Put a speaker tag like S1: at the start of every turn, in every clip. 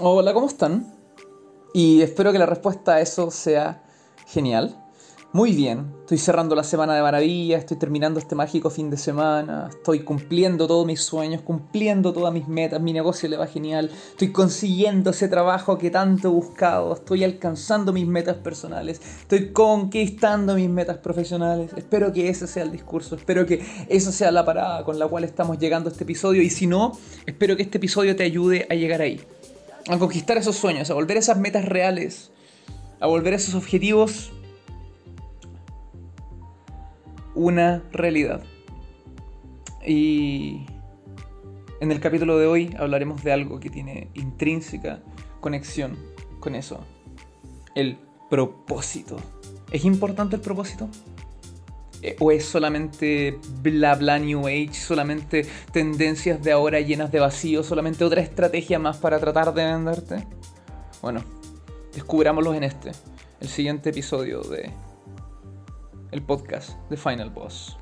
S1: Hola, ¿cómo están? Y espero que la respuesta a eso sea genial. Muy bien, estoy cerrando la semana de maravilla, estoy terminando este mágico fin de semana, estoy cumpliendo todos mis sueños, cumpliendo todas mis metas, mi negocio le va genial, estoy consiguiendo ese trabajo que tanto he buscado, estoy alcanzando mis metas personales, estoy conquistando mis metas profesionales. Espero que ese sea el discurso, espero que esa sea la parada con la cual estamos llegando a este episodio y si no, espero que este episodio te ayude a llegar ahí, a conquistar esos sueños, a volver esas metas reales, a volver esos objetivos una realidad. Y en el capítulo de hoy hablaremos de algo que tiene intrínseca conexión con eso. El propósito. ¿Es importante el propósito? Eh, ¿O es solamente bla bla New Age, solamente tendencias de ahora llenas de vacío, solamente otra estrategia más para tratar de venderte? Bueno, descubrámoslos en este, el siguiente episodio de el podcast de Final Boss.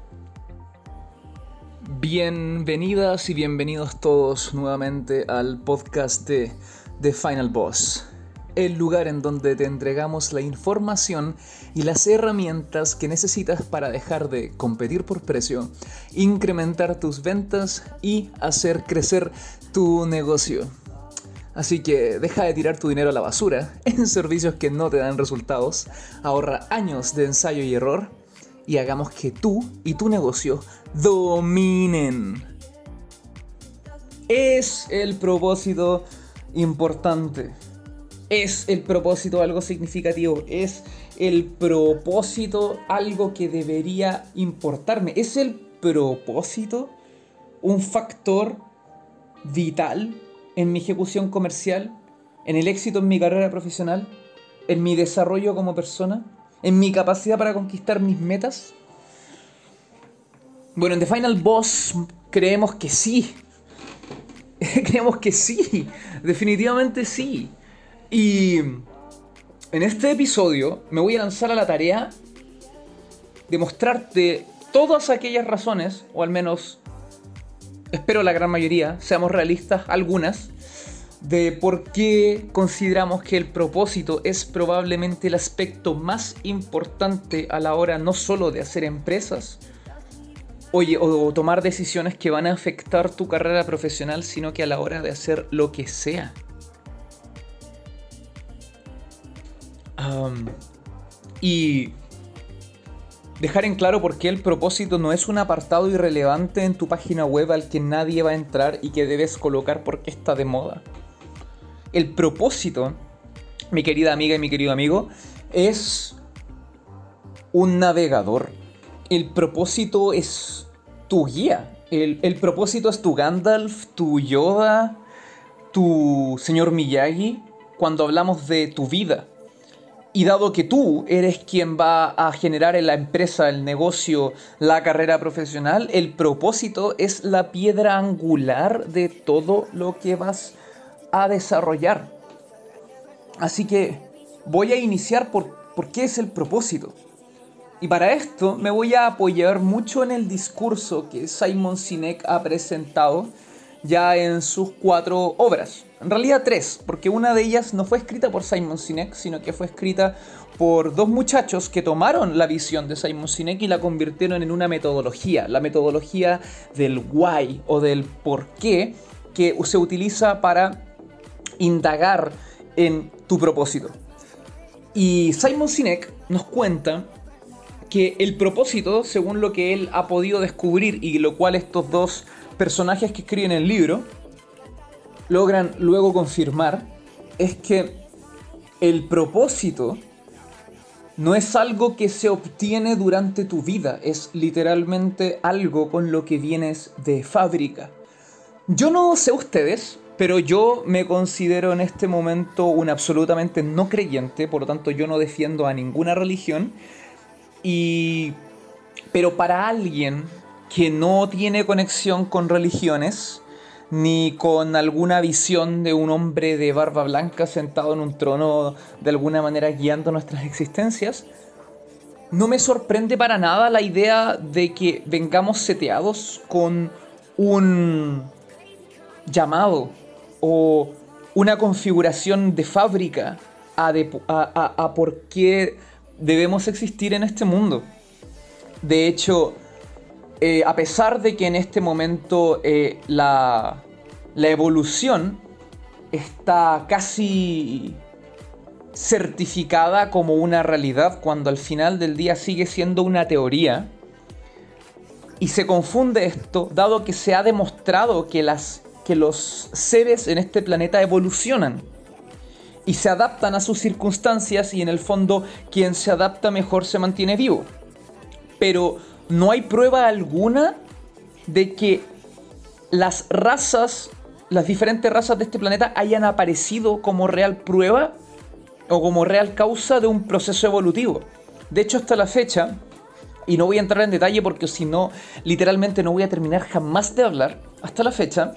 S1: Bienvenidas y bienvenidos todos nuevamente al podcast de The Final Boss, el lugar en donde te entregamos la información y las herramientas que necesitas para dejar de competir por precio, incrementar tus ventas y hacer crecer tu negocio. Así que deja de tirar tu dinero a la basura en servicios que no te dan resultados, ahorra años de ensayo y error y hagamos que tú y tu negocio dominen. Es el propósito importante. Es el propósito algo significativo. Es el propósito algo que debería importarme. Es el propósito un factor vital en mi ejecución comercial, en el éxito en mi carrera profesional, en mi desarrollo como persona en mi capacidad para conquistar mis metas? Bueno, en The Final Boss creemos que sí. creemos que sí. Definitivamente sí. Y en este episodio me voy a lanzar a la tarea de mostrarte todas aquellas razones, o al menos espero la gran mayoría, seamos realistas, algunas, de por qué consideramos que el propósito es probablemente el aspecto más importante a la hora no solo de hacer empresas oye, o, tomar decisiones que van a afectar tu carrera profesional, sino que a la hora de hacer lo que sea. Y dejar en claro por qué el propósito no es un apartado irrelevante en tu página web al que nadie va a entrar y que debes colocar porque está de moda el propósito, mi querida amiga y mi querido amigo, es un navegador. El propósito es tu guía. El, propósito es tu Gandalf, tu Yoda, tu señor Miyagi, cuando hablamos de tu vida. Y dado que tú eres quien va a generar en la empresa, el negocio, la carrera profesional, el propósito es la piedra angular de todo lo que vas a desarrollar. Así que voy a iniciar por, por qué es el propósito. Y para esto me voy a apoyar mucho en el discurso que Simon Sinek ha presentado ya en sus cuatro obras. En realidad tres, porque una de ellas no fue escrita por Simon Sinek, sino que fue escrita por dos muchachos que tomaron la visión de Simon Sinek y la convirtieron en una metodología, la metodología del why o del por qué que se utiliza para indagar en tu propósito. Y Simon Sinek nos cuenta que el propósito, según lo que él ha podido descubrir y lo cual estos dos personajes que escriben el libro logran luego confirmar, es que el propósito no es algo que se obtiene durante tu vida, es literalmente algo con lo que vienes de fábrica. Yo no sé ustedes, pero yo me considero en este momento un absolutamente no creyente, por lo tanto yo no defiendo a ninguna religión. Y... Pero para alguien que no tiene conexión con religiones, ni con alguna visión de un hombre de barba blanca sentado en un trono de alguna manera guiando nuestras existencias, no me sorprende para nada la idea de que vengamos seteados con un llamado o una configuración de fábrica a, por qué debemos existir en este mundo. De hecho, eh, a pesar de que en este momento eh, la, la evolución está casi certificada como una realidad cuando al final del día sigue siendo una teoría. Y se confunde esto, dado que se ha demostrado que, las, que los seres en este planeta evolucionan y se adaptan a sus circunstancias y en el fondo quien se adapta mejor se mantiene vivo. Pero no hay prueba alguna de que las razas, las diferentes razas de este planeta hayan aparecido como real prueba o como real causa de un proceso evolutivo. De hecho, hasta la fecha, y no voy a entrar en detalle porque si no, literalmente no voy a terminar jamás de hablar, hasta la fecha,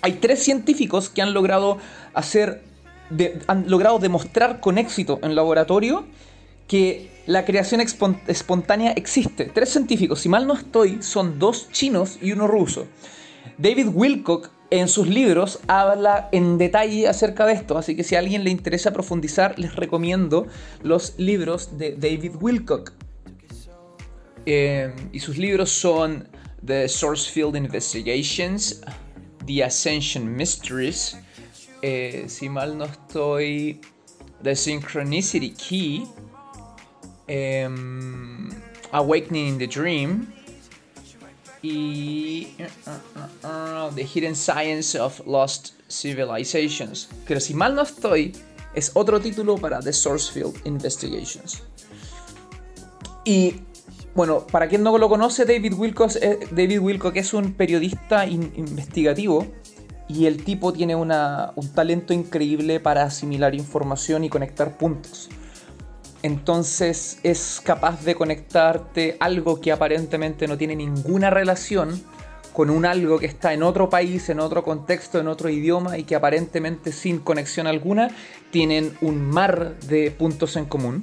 S1: hay tres científicos que han logrado hacer, han logrado demostrar con éxito en laboratorio que la creación espontánea existe. Tres científicos, si mal no estoy, son dos chinos y uno ruso. David Wilcock en sus libros habla en detalle acerca de esto, así que si a alguien le interesa profundizar, les recomiendo los libros de David Wilcock. Eh, y sus libros son The Source Field Investigations, The Ascension Mysteries, eh, si mal no estoy, The Synchronicity Key, em, Awakening in the Dream, y uh, uh, uh, The Hidden Science of Lost Civilizations. Pero si mal no estoy, es otro título para The Sourcefield Investigations. Y bueno, para quien no lo conoce, David Wilcock, eh, David Wilcock es un periodista investigativo y el tipo tiene un talento increíble para asimilar información y conectar puntos. Entonces es capaz de conectarte algo que aparentemente no tiene ninguna relación con un algo que está en otro país, en otro contexto, en otro idioma y que aparentemente sin conexión alguna tienen un mar de puntos en común.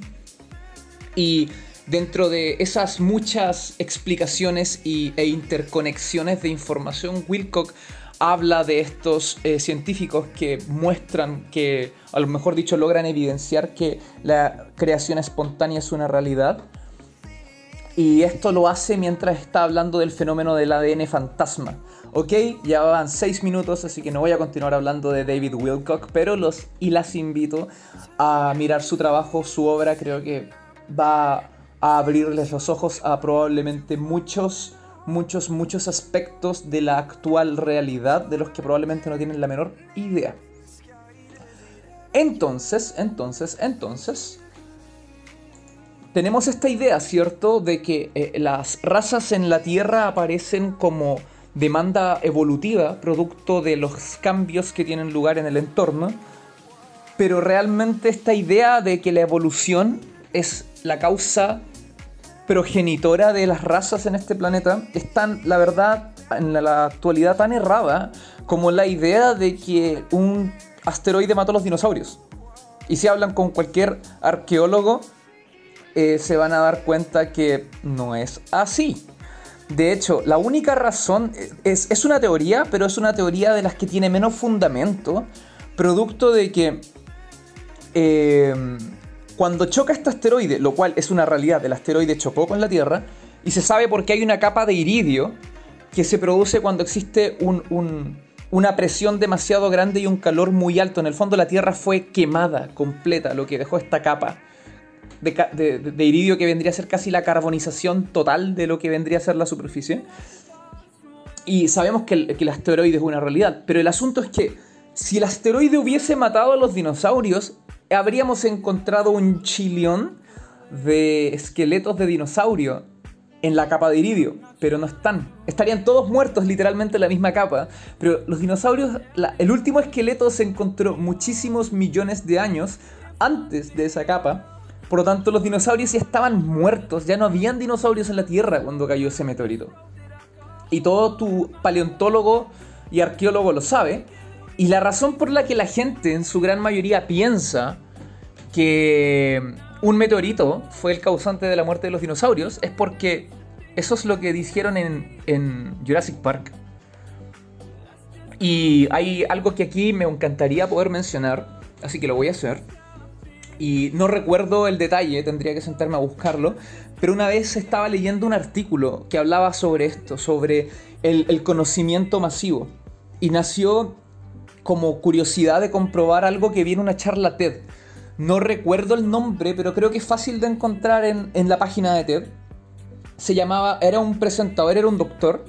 S1: Y dentro de esas muchas explicaciones e interconexiones de información, Wilcock habla de estos eh, científicos que muestran que, a lo mejor dicho, logran evidenciar que la creación espontánea es una realidad. Y esto lo hace mientras está hablando del fenómeno del ADN fantasma. Ok, ya van 6 minutos, así que no voy a continuar hablando de David Wilcock, pero los y las invito a mirar su trabajo, su obra, creo que va a abrirles los ojos a probablemente muchos muchos, muchos aspectos de la actual realidad de los que probablemente no tienen la menor idea. Entonces, entonces, entonces, tenemos esta idea, ¿cierto?, de que eh, las razas en la Tierra aparecen como demanda evolutiva, producto de los cambios que tienen lugar en el entorno, pero realmente esta idea de que la evolución es la causa progenitora de las razas en este planeta es tan, la verdad, en la actualidad tan errada como la idea de que un asteroide mató a los dinosaurios. Y si hablan con cualquier arqueólogo, eh, se van a dar cuenta que no es así. De hecho, la única razón es, es, una teoría, pero es una teoría de las que tiene menos fundamento, producto de que eh, cuando choca este asteroide, lo cual es una realidad, el asteroide chocó con la Tierra, y se sabe por qué hay una capa de iridio que se produce cuando existe una presión demasiado grande y un calor muy alto. En el fondo la Tierra fue quemada completa, lo que dejó esta capa de, iridio que vendría a ser casi la carbonización total de lo que vendría a ser la superficie. Y sabemos que el asteroide es una realidad, pero el asunto es que si el asteroide hubiese matado a los dinosaurios, habríamos encontrado un chilión de esqueletos de dinosaurio en la capa de iridio, pero no están. Estarían todos muertos literalmente en la misma capa, pero los dinosaurios, el último esqueleto se encontró muchísimos millones de años antes de esa capa, por lo tanto los dinosaurios ya estaban muertos, ya no habían dinosaurios en la Tierra cuando cayó ese meteorito. Y todo tu paleontólogo y arqueólogo lo sabe, y la razón por la que la gente en su gran mayoría piensa que un meteorito fue el causante de la muerte de los dinosaurios es porque eso es lo que dijeron en, Jurassic Park. Y hay algo que aquí me encantaría poder mencionar, así que lo voy a hacer. Y no recuerdo el detalle, tendría que sentarme a buscarlo, pero una vez estaba leyendo un artículo que hablaba sobre esto, sobre el, el conocimiento masivo. Y nació como curiosidad de comprobar algo que viene en una charla TED. No recuerdo el nombre, pero creo que es fácil de encontrar en, en la página de TED. Se llamaba, era un presentador, era un doctor,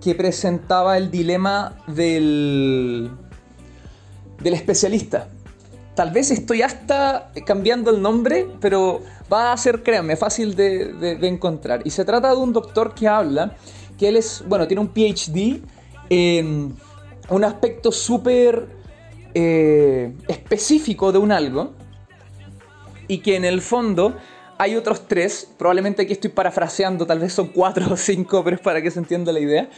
S1: que presentaba el dilema del, del especialista. Tal vez estoy hasta cambiando el nombre, pero va a ser, créanme, fácil de, de, encontrar. Y se trata de un doctor que habla, que él es, bueno, tiene un PhD en un aspecto súper eh, específico de un algo, y que en el fondo hay otros tres, probablemente aquí estoy parafraseando, tal vez son cuatro o cinco, pero es para que se entienda la idea.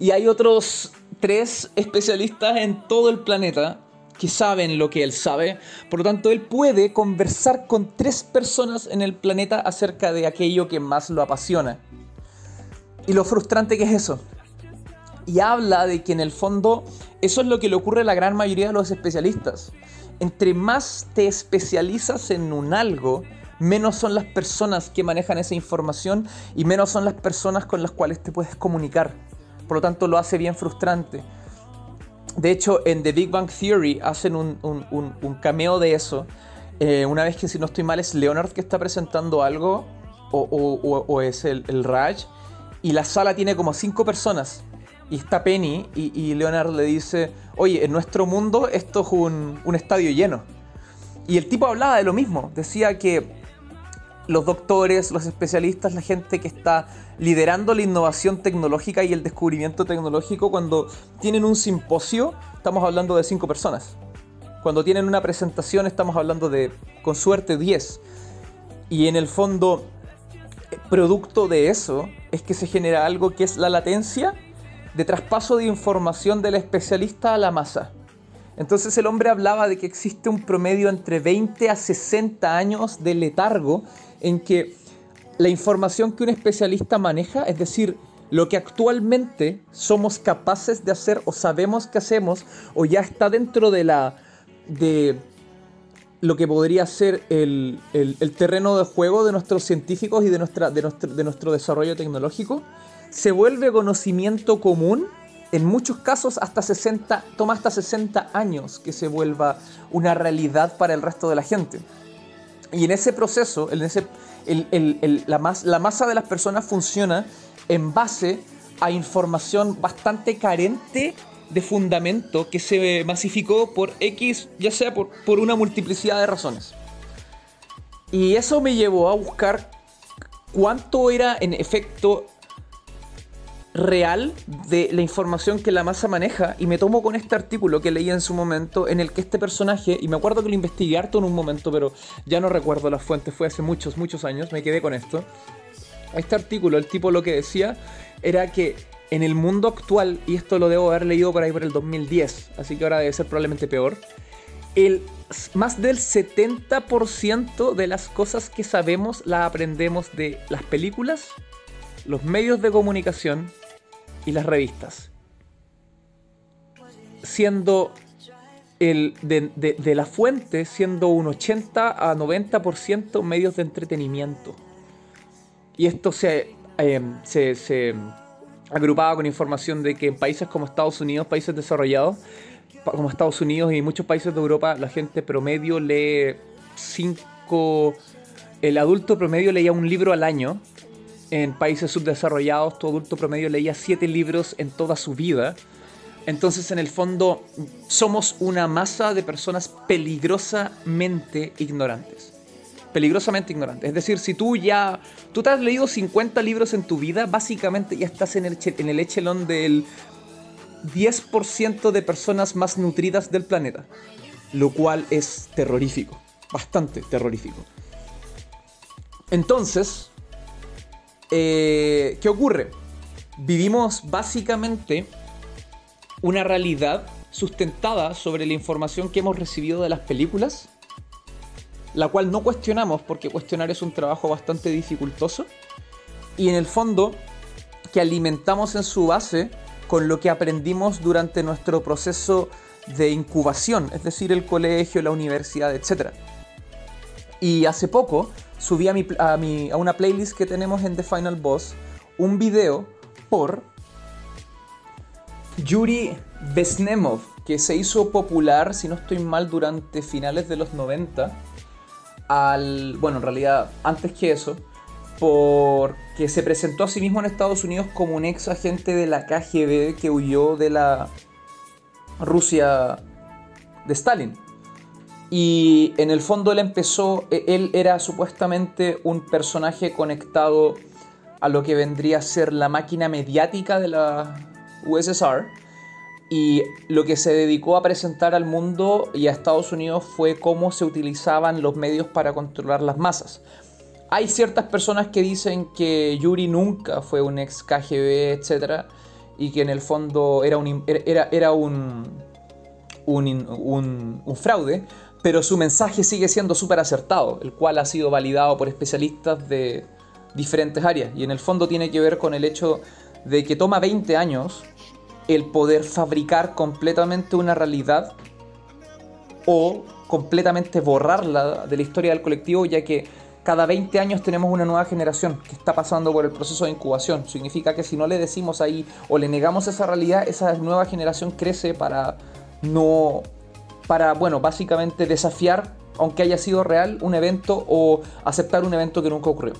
S1: Y hay otros tres especialistas en todo el planeta que saben lo que él sabe. Por lo tanto, él puede conversar con tres personas en el planeta acerca de aquello que más lo apasiona. Y lo frustrante que es eso. Y habla de que en el fondo eso es lo que le ocurre a la gran mayoría de los especialistas. Entre más te especializas en un algo, menos son las personas que manejan esa información y menos son las personas con las cuales te puedes comunicar. Por lo tanto, lo hace bien frustrante. De hecho, en The Big Bang Theory hacen un, cameo de eso. Eh, una vez que, si no estoy mal, es Leonard que está presentando algo, o, es el, el, Raj, y la sala tiene como cinco personas. Y está Penny, y, Leonard le dice: Oye, en nuestro mundo esto es un, un estadio lleno. Y el tipo hablaba de lo mismo. Decía que los doctores, los especialistas, la gente que está liderando la innovación tecnológica y el descubrimiento tecnológico, cuando tienen un simposio, estamos hablando de cinco personas. Cuando tienen una presentación, estamos hablando de, con suerte, 10. Y en el fondo, producto de eso es que se genera algo que es la latencia de traspaso de información del especialista a la masa. Entonces el hombre hablaba de que existe un promedio entre 20 a 60 años de letargo en que la información que un especialista maneja, es decir, lo que actualmente somos capaces de hacer o sabemos que hacemos o ya está dentro de la de lo que podría ser el, terreno de juego de nuestros científicos y de, nuestra, de nuestro desarrollo tecnológico, se vuelve conocimiento común. En muchos casos hasta 60, toma hasta 60 años que se vuelva una realidad para el resto de la gente. Y en ese proceso, en ese, la, la masa de las personas funciona en base a información bastante carente de fundamento que se masificó por X, ya sea por, por una multiplicidad de razones. Y eso me llevó a buscar cuánto era en efecto real de la información que la masa maneja y me tomo con este artículo que leí en su momento en el que este personaje, y me acuerdo que lo investigué harto en un momento, pero ya no recuerdo las fuentes, fue hace muchos, muchos años, me quedé con esto. Este artículo, el tipo lo que decía era que en el mundo actual, y esto lo debo haber leído por ahí por el 2010, así que ahora debe ser probablemente peor, el, más del 70% de las cosas que sabemos las aprendemos de las películas, los medios de comunicación y las revistas. Siendo el, de, la fuente, siendo un 80 a 90% medios de entretenimiento. Y esto se, em, se, se agrupaba con información de que en países como Estados Unidos, países desarrollados, como Estados Unidos y muchos países de Europa, la gente promedio lee 5... El adulto promedio leía un libro al año en países subdesarrollados, todo adulto promedio leía siete libros en toda su vida. Entonces, en el fondo, somos una masa de personas peligrosamente ignorantes. Peligrosamente ignorantes. Es decir, si tú ya. Tú te has leído 50 libros en tu vida, básicamente ya estás en el, en el echelón del 10% de personas más nutridas del planeta. Lo cual es terrorífico. Bastante terrorífico. Entonces, eh, ¿Qué ocurre? Vivimos básicamente una realidad sustentada sobre la información que hemos recibido de las películas, la cual no cuestionamos porque cuestionar es un trabajo bastante dificultoso, y en el fondo que alimentamos en su base con lo que aprendimos durante nuestro proceso de incubación, es decir, el colegio, la universidad, etc. Y hace poco subí a, mi, a, mi, a una playlist que tenemos en The Final Boss un video por Yuri Vesnemov, que se hizo popular, si no estoy mal, durante finales de los 90. Al, bueno, en realidad antes que eso, porque se presentó a sí mismo en Estados Unidos como un ex agente de la KGB que huyó de la Rusia de Stalin. Y en el fondo él empezó, e, él era supuestamente un personaje conectado a lo que vendría a ser la máquina mediática de la USSR. Y lo que se dedicó a presentar al mundo y a Estados Unidos fue cómo se utilizaban los medios para controlar las masas. Hay ciertas personas que dicen que Yuri nunca fue un ex KGB, etc. Y que en el fondo era un, era, era un, un, un fraude pero su mensaje sigue siendo súper acertado, el cual ha sido validado por especialistas de diferentes áreas. Y en el fondo tiene que ver con el hecho de que toma 20 años el poder fabricar completamente una realidad o completamente borrarla de la historia del colectivo, ya que cada 20 años tenemos una nueva generación que está pasando por el proceso de incubación. Significa que si no le decimos ahí o le negamos esa realidad, esa nueva generación crece para no para, bueno, básicamente desafiar, aunque haya sido real, un evento o aceptar un evento que nunca ocurrió.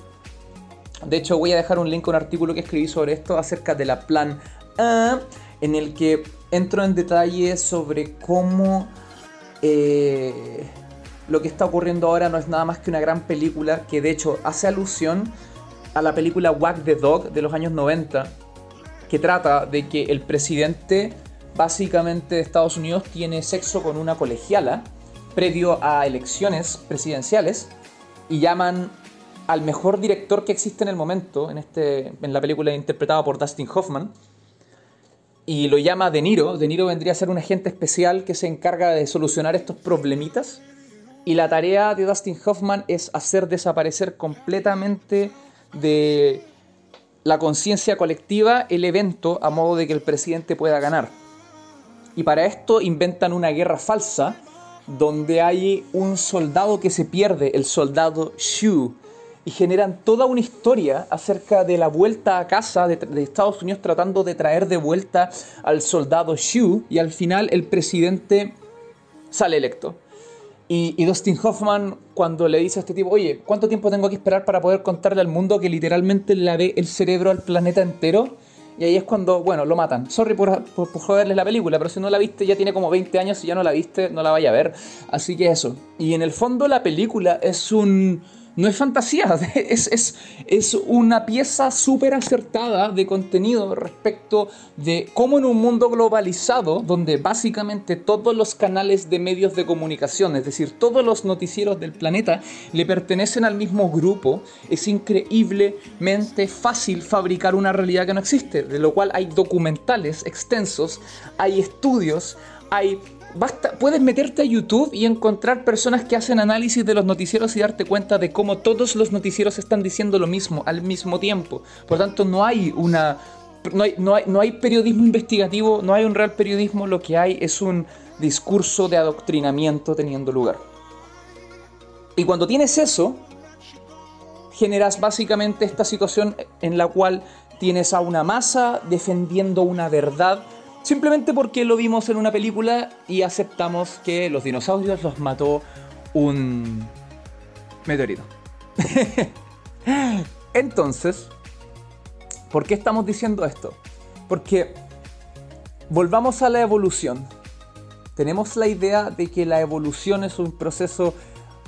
S1: De hecho, voy a dejar un link a un artículo que escribí sobre esto acerca de la plan A, en el que entro en detalle sobre cómo eh, lo que está ocurriendo ahora no es nada más que una gran película que de hecho hace alusión a la película Wag the Dog de los años 90, que trata de que el presidente básicamente Estados Unidos tiene sexo con una colegiala previo a elecciones presidenciales y llaman al mejor director que existe en el momento, en, este, en la película interpretada por Dustin Hoffman, y lo llama De Niro. De Niro vendría a ser un agente especial que se encarga de solucionar estos problemitas. Y la tarea de Dustin Hoffman es hacer desaparecer completamente de la conciencia colectiva el evento a modo de que el presidente pueda ganar. Y para esto inventan una guerra falsa donde hay un soldado que se pierde, el soldado Shu. Y generan toda una historia acerca de la vuelta a casa de, Estados Unidos tratando de traer de vuelta al soldado Shu. Y al final el presidente sale electo. Y, y, Dustin Hoffman, cuando le dice a este tipo, oye, ¿cuánto tiempo tengo que esperar para poder contarle al mundo que literalmente le ve el cerebro al planeta entero? Y ahí es cuando, bueno, lo matan. Sorry por, por, joderles la película, pero si no la viste ya tiene como 20 años y ya no la viste, no la vaya a ver. Así que eso. Y en el fondo la película es un no es fantasía, es, es, es una pieza súper acertada de contenido respecto de cómo en un mundo globalizado, donde básicamente todos los canales de medios de comunicación, es decir, todos los noticieros del planeta, le pertenecen al mismo grupo, es increíblemente fácil fabricar una realidad que no existe, de lo cual hay documentales extensos, hay estudios, hay puedes meterte a YouTube y encontrar personas que hacen análisis de los noticieros y darte cuenta de cómo todos los noticieros están diciendo lo mismo al mismo tiempo. Por lo tanto, no hay una. No hay, no, hay, no hay periodismo investigativo, no hay un real periodismo, lo que hay es un discurso de adoctrinamiento teniendo lugar. Y cuando tienes eso, generas básicamente esta situación en la cual tienes a una masa defendiendo una verdad Simplemente porque lo vimos en una película y aceptamos que los dinosaurios los mató un meteorito. Entonces, ¿por qué estamos diciendo esto? Porque volvamos a la evolución. Tenemos la idea de que la evolución es un proceso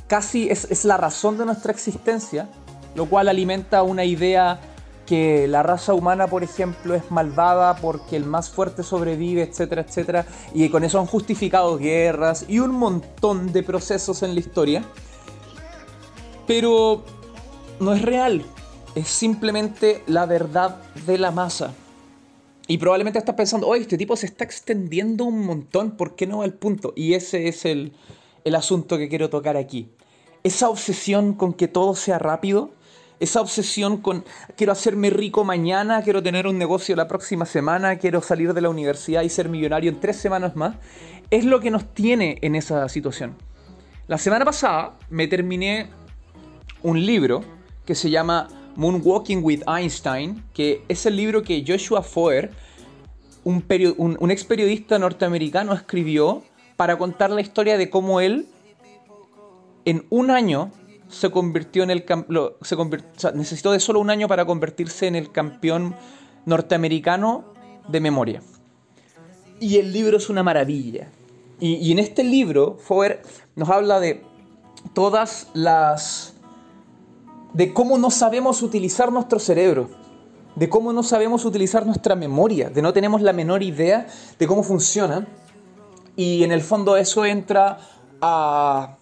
S1: casi es, es la razón de nuestra existencia, lo cual alimenta una idea que la raza humana, por ejemplo, es malvada porque el más fuerte sobrevive, etcétera, etcétera, y con eso han justificado guerras y un montón de procesos en la historia. Pero no es real, es simplemente la verdad de la masa. Y probablemente estás pensando, oye, este tipo se está extendiendo un montón, ¿por qué no va al punto? Y ese es el, el asunto que quiero tocar aquí. Esa obsesión con que todo sea rápido esa obsesión con quiero hacerme rico mañana, quiero tener un negocio la próxima semana, quiero salir de la universidad y ser millonario en tres semanas más, es lo que nos tiene en esa situación. La semana pasada me terminé un libro que se llama Moonwalking with Einstein, que es el libro que Joshua Foer, un, ex periodista norteamericano, escribió para contar la historia de cómo él en un año se convirtió en el se necesitó de solo un año para convertirse en el campeón norteamericano de memoria. Y el libro es una maravilla. Y, en este libro, Foer nos habla de todas las. de cómo no sabemos utilizar nuestro cerebro, de cómo no sabemos utilizar nuestra memoria, de no tenemos la menor idea de cómo funciona. Y en el fondo eso entra a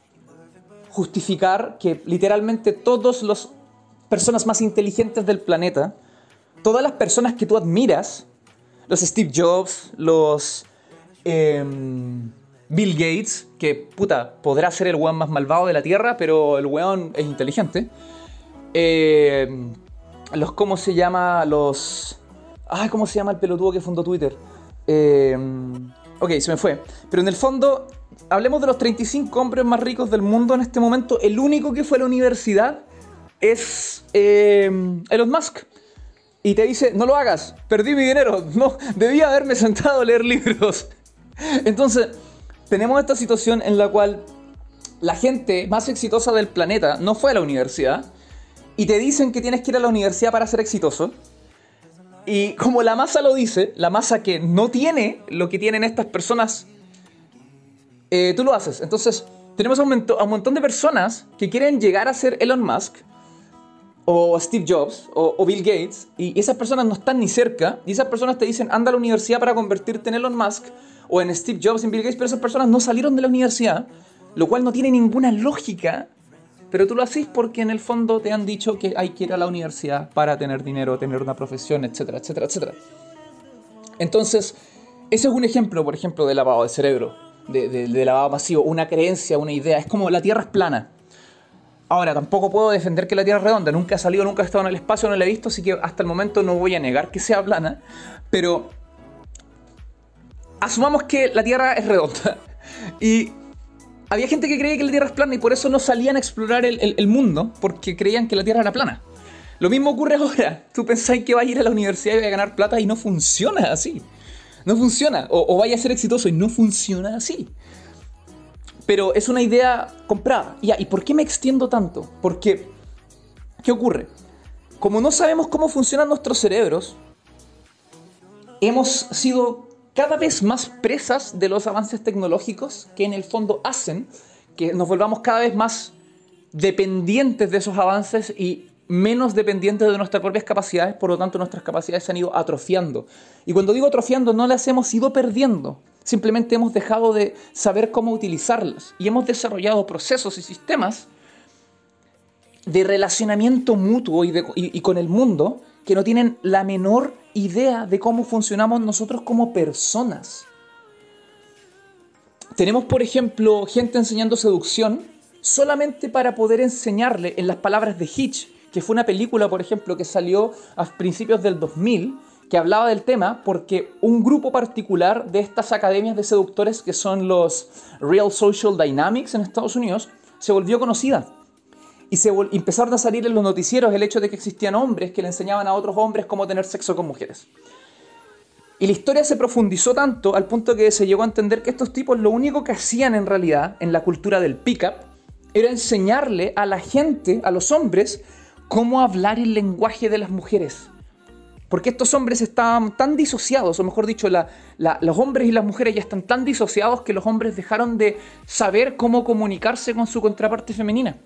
S1: justificar que literalmente todas las personas más inteligentes del planeta, todas las personas que tú admiras, los Steve Jobs, los em, Bill Gates, que puta, podrá ser el weón más malvado de la Tierra, pero el weón es inteligente. Em, los, ¿cómo se llama? Los... Ay, ¿cómo se llama el pelotudo que fundó Twitter? Em, ok, se me fue. Pero en el fondo, hablemos de los 35 hombres más ricos del mundo en este momento. El único que fue a la universidad es eh, Elon Musk. Y te dice, no lo hagas, perdí mi dinero, no, debía haberme sentado a leer libros. Entonces, tenemos esta situación en la cual la gente más exitosa del planeta no fue a la universidad y te dicen que tienes que ir a la universidad para ser exitoso. Y como la masa lo dice, la masa que no tiene lo que tienen estas personas eh, tú lo haces. Entonces, tenemos a un, montón de personas que quieren llegar a ser Elon Musk, o Steve Jobs, o, Bill Gates, y esas personas no están ni cerca, y esas personas te dicen, anda a la universidad para convertirte en Elon Musk, o en Steve Jobs, en Bill Gates, pero esas personas no salieron de la universidad, lo cual no tiene ninguna lógica, pero tú lo haces porque en el fondo te han dicho que hay que ir a la universidad para tener dinero, tener una profesión, etcétera, etcétera, etcétera. Entonces, ese es un ejemplo, por ejemplo, de lavado de cerebro de, lavado masivo, una creencia, una idea. Es como la Tierra es plana. Ahora, tampoco puedo defender que la Tierra es redonda. Nunca ha salido, nunca he estado en el espacio, no la he visto, así que hasta el momento no voy a negar que sea plana. Pero asumamos que la Tierra es redonda. Y había gente que creía que la Tierra es plana y por eso no salían a explorar el, mundo, porque creían que la Tierra era plana. Lo mismo ocurre ahora. Tú pensáis que vas a ir a la universidad y vas a ganar plata y no funciona así. No funciona. O, vaya a ser exitoso y no funciona así. Pero es una idea comprada. Ya, ¿y por qué me extiendo tanto? Porque, ¿qué ocurre? Como no sabemos cómo funcionan nuestros cerebros, hemos sido cada vez más presas de los avances tecnológicos que en el fondo hacen que nos volvamos cada vez más dependientes de esos avances y menos dependientes de nuestras propias capacidades, por lo tanto nuestras capacidades se han ido atrofiando. Y cuando digo atrofiando, no las hemos ido perdiendo, simplemente hemos dejado de saber cómo utilizarlas y hemos desarrollado procesos y sistemas de relacionamiento mutuo y, con el mundo que no tienen la menor idea de cómo funcionamos nosotros como personas. Tenemos, por ejemplo, gente enseñando seducción solamente para poder enseñarle en las palabras de Hitch que fue una película, por ejemplo, que salió a principios del 2000, que hablaba del tema porque un grupo particular de estas academias de seductores, que son los Real Social Dynamics en Estados Unidos, se volvió conocida. Y se empezaron a salir en los noticieros el hecho de que existían hombres que le enseñaban a otros hombres cómo tener sexo con mujeres. Y la historia se profundizó tanto al punto que se llegó a entender que estos tipos lo único que hacían en realidad en la cultura del pick-up era enseñarle a la gente, a los hombres, cómo hablar el lenguaje de las mujeres. Porque estos hombres estaban tan disociados, o mejor dicho, los hombres y las mujeres ya están tan disociados que los hombres dejaron de saber cómo comunicarse con su contraparte femenina.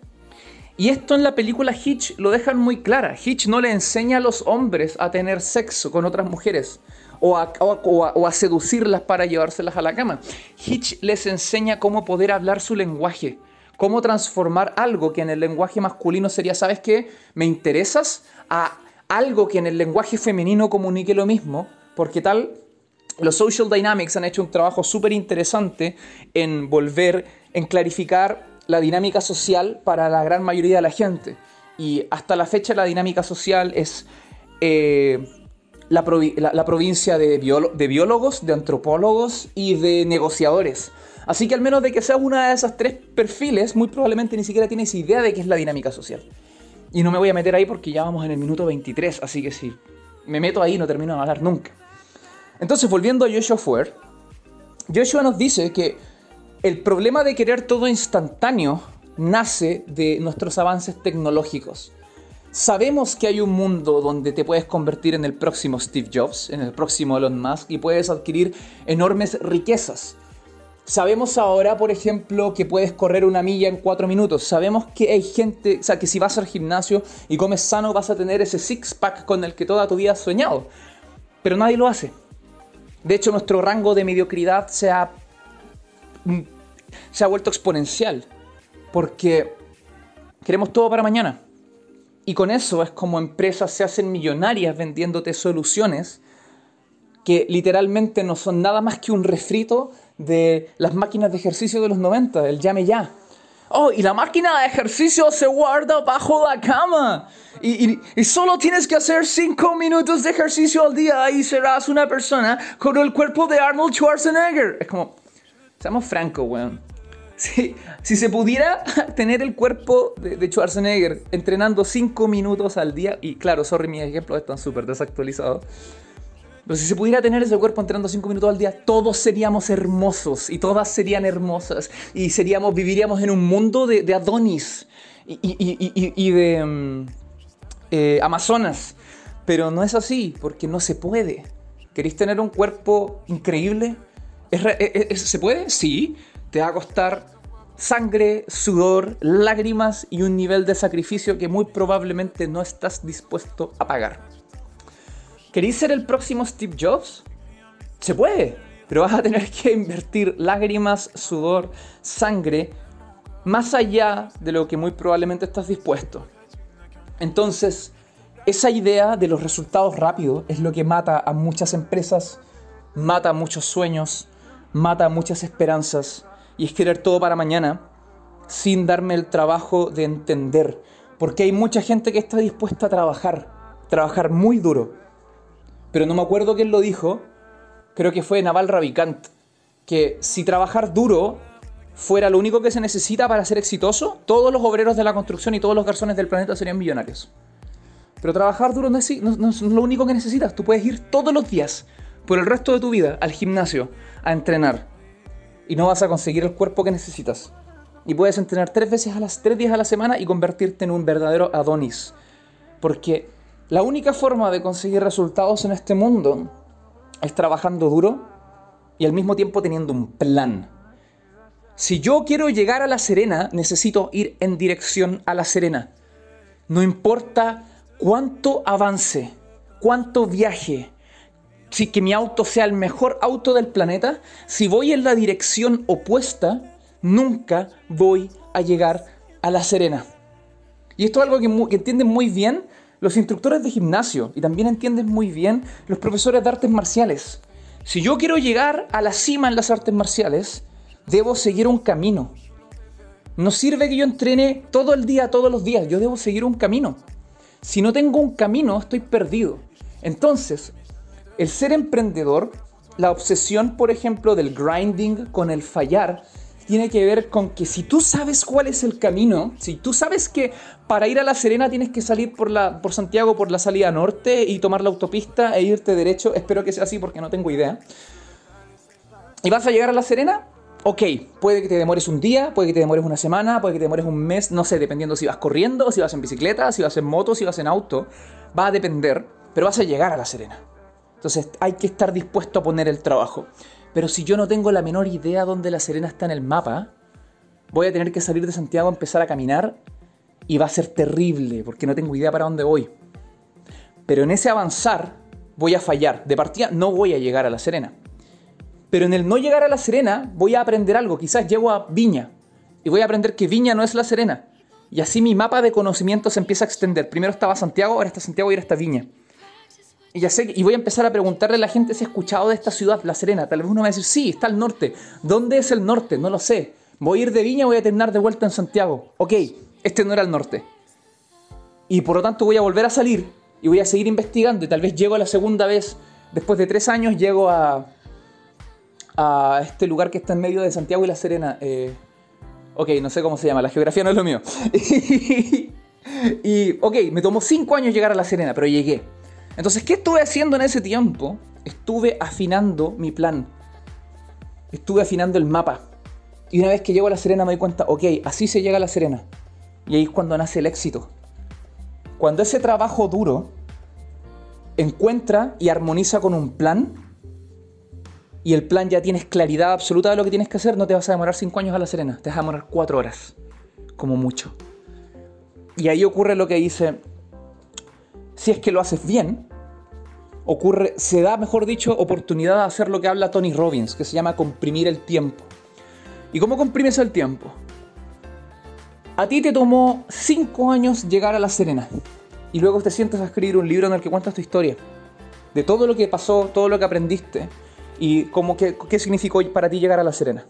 S1: Y esto en la película Hitch lo dejan muy clara. Hitch no le enseña a los hombres a tener sexo con otras mujeres o a, o a, seducirlas para llevárselas a la cama. Hitch les enseña cómo poder hablar su lenguaje, cómo transformar algo que en el lenguaje masculino sería, ¿sabes qué? Me interesas a algo que en el lenguaje femenino comunique lo mismo, porque tal, los Social Dynamics han hecho un trabajo súper interesante en volver, en clarificar la dinámica social para la gran mayoría de la gente. y hasta la fecha la dinámica social es eh, la, provincia de, de biólogos, de antropólogos y de negociadores. Así que al menos de que seas una de esas tres perfiles, muy probablemente ni siquiera tienes idea de qué es la dinámica social. Y no me voy a meter ahí porque ya vamos en el minuto 23, así que si me meto ahí no termino de hablar nunca. Entonces, volviendo a Joshua Fuer, Joshua nos dice que el problema de querer todo instantáneo nace de nuestros avances tecnológicos. Sabemos que hay un mundo donde te puedes convertir en el próximo Steve Jobs, en el próximo Elon Musk y puedes adquirir enormes riquezas. Sabemos ahora, por ejemplo, que puedes correr una milla en cuatro minutos. Sabemos que hay gente, o sea, que si vas al gimnasio y comes sano vas a tener ese six-pack con el que toda tu vida has soñado. Pero nadie lo hace. De hecho, nuestro rango de mediocridad se ha, mm, se ha vuelto exponencial. Porque queremos todo para mañana. Y con eso es como empresas se hacen millonarias vendiéndote soluciones que literalmente no son nada más que un refrito de las máquinas de ejercicio de los 90, el llame ya. Oh, y la máquina de ejercicio se guarda bajo la cama. Y, solo tienes que hacer 5 minutos de ejercicio al día y serás una persona con el cuerpo de Arnold Schwarzenegger. Es como, seamos francos, weón. Si, si se pudiera tener el cuerpo de, de Schwarzenegger entrenando 5 minutos al día, y claro, sorry, mis ejemplos están súper desactualizados. Pero si se pudiera tener ese cuerpo entrenando 5 minutos al día, todos seríamos hermosos y todas serían hermosas y seríamos, viviríamos en un mundo de, Adonis y, de mm, eh, Amazonas. Pero no es así, porque no se puede. ¿Queréis tener un cuerpo increíble? se puede? Sí. Te va a costar sangre, sudor, lágrimas y un nivel de sacrificio que muy probablemente no estás dispuesto a pagar. ¿Queréis ser el próximo Steve Jobs? Se puede, pero vas a tener que invertir lágrimas, sudor, sangre, más allá de lo que muy probablemente estás dispuesto. Entonces, esa idea de los resultados rápidos es lo que mata a muchas empresas, mata a muchos sueños, mata a muchas esperanzas, y es querer todo para mañana sin darme el trabajo de entender, porque hay mucha gente que está dispuesta a trabajar, trabajar muy duro, pero no me acuerdo quién lo dijo, creo que fue Naval Ravikant, que si trabajar duro fuera lo único que se necesita para ser exitoso, todos los obreros de la construcción y todos los garzones del planeta serían millonarios. Pero trabajar duro no es, no es lo único que necesitas, tú puedes ir todos los días, por el resto de tu vida, al gimnasio, a entrenar. Y no vas a conseguir el cuerpo que necesitas. Y puedes entrenar tres veces a las tres días a la semana y convertirte en un verdadero Adonis. Porque la única forma de conseguir resultados en este mundo es trabajando duro y al mismo tiempo teniendo un plan. Si yo quiero llegar a La Serena, necesito ir en dirección a La Serena. No importa cuánto avance, cuánto viaje, si que mi auto sea el mejor auto del planeta, si voy en la dirección opuesta, nunca voy a llegar a La Serena. Y esto es algo que, que entienden muy bien los instructores de gimnasio y también entienden muy bien los profesores de artes marciales. Si yo quiero llegar a la cima en las artes marciales, debo seguir un camino. No sirve que yo entrene todo el día, todos los días, yo debo seguir un camino. Si no tengo un camino, estoy perdido. Entonces, el ser emprendedor, la obsesión, por ejemplo, del grinding con el fallar, tiene que ver con que si tú sabes cuál es el camino, si tú sabes que para ir a La Serena tienes que salir por, la, por Santiago por la salida norte y tomar la autopista e irte derecho, espero que sea así porque no tengo idea, y vas a llegar a La Serena, ok, puede que te demores un día, puede que te demores una semana, puede que te demores un mes, no sé, dependiendo si vas corriendo, si vas en bicicleta, si vas en moto, si vas en auto, va a depender, pero vas a llegar a La Serena. Entonces hay que estar dispuesto a poner el trabajo. Pero si yo no tengo la menor idea dónde La Serena está en el mapa, voy a tener que salir de Santiago, empezar a caminar y va a ser terrible porque no tengo idea para dónde voy. Pero en ese avanzar voy a fallar. De partida no voy a llegar a La Serena. Pero en el no llegar a La Serena voy a aprender algo. Quizás llego a Viña y voy a aprender que Viña no es La Serena. Y así mi mapa de conocimiento se empieza a extender. Primero estaba Santiago, ahora está Santiago y ahora está Viña. Y ya sé, voy a empezar a preguntarle a la gente si ha escuchado de esta ciudad, La Serena. Tal vez uno va a decir, sí, está al norte. ¿Dónde es el norte? No lo sé. Voy a ir de Viña, voy a terminar de vuelta en Santiago. Ok, este no era el norte. Y por lo tanto voy a volver a salir y voy a seguir investigando y tal vez llego a la segunda vez, después de tres años, llego a, a este lugar que está en medio de Santiago y La Serena. Eh, ok, no sé cómo se llama, la geografía no es lo mío. y, ok, me tomó cinco años llegar a La Serena, pero llegué. Entonces, ¿qué estuve haciendo en ese tiempo? Estuve afinando mi plan. Estuve afinando el mapa. Y una vez que llego a La Serena me doy cuenta, ok, así se llega a La Serena. Y ahí es cuando nace el éxito. Cuando ese trabajo duro encuentra y armoniza con un plan, y el plan ya tienes claridad absoluta de lo que tienes que hacer, no te vas a demorar 5 años a La Serena, te vas a demorar 4 horas, como mucho. Y ahí ocurre lo que dice, si es que lo haces bien, ocurre, se da, mejor dicho, oportunidad de hacer lo que habla Tony Robbins, que se llama comprimir el tiempo. ¿Y cómo comprimes el tiempo? A ti te tomó 5 años llegar a La Serena y luego te sientas a escribir un libro en el que cuentas tu historia, de todo lo que pasó, todo lo que aprendiste y cómo, qué, qué significó para ti llegar a La Serena.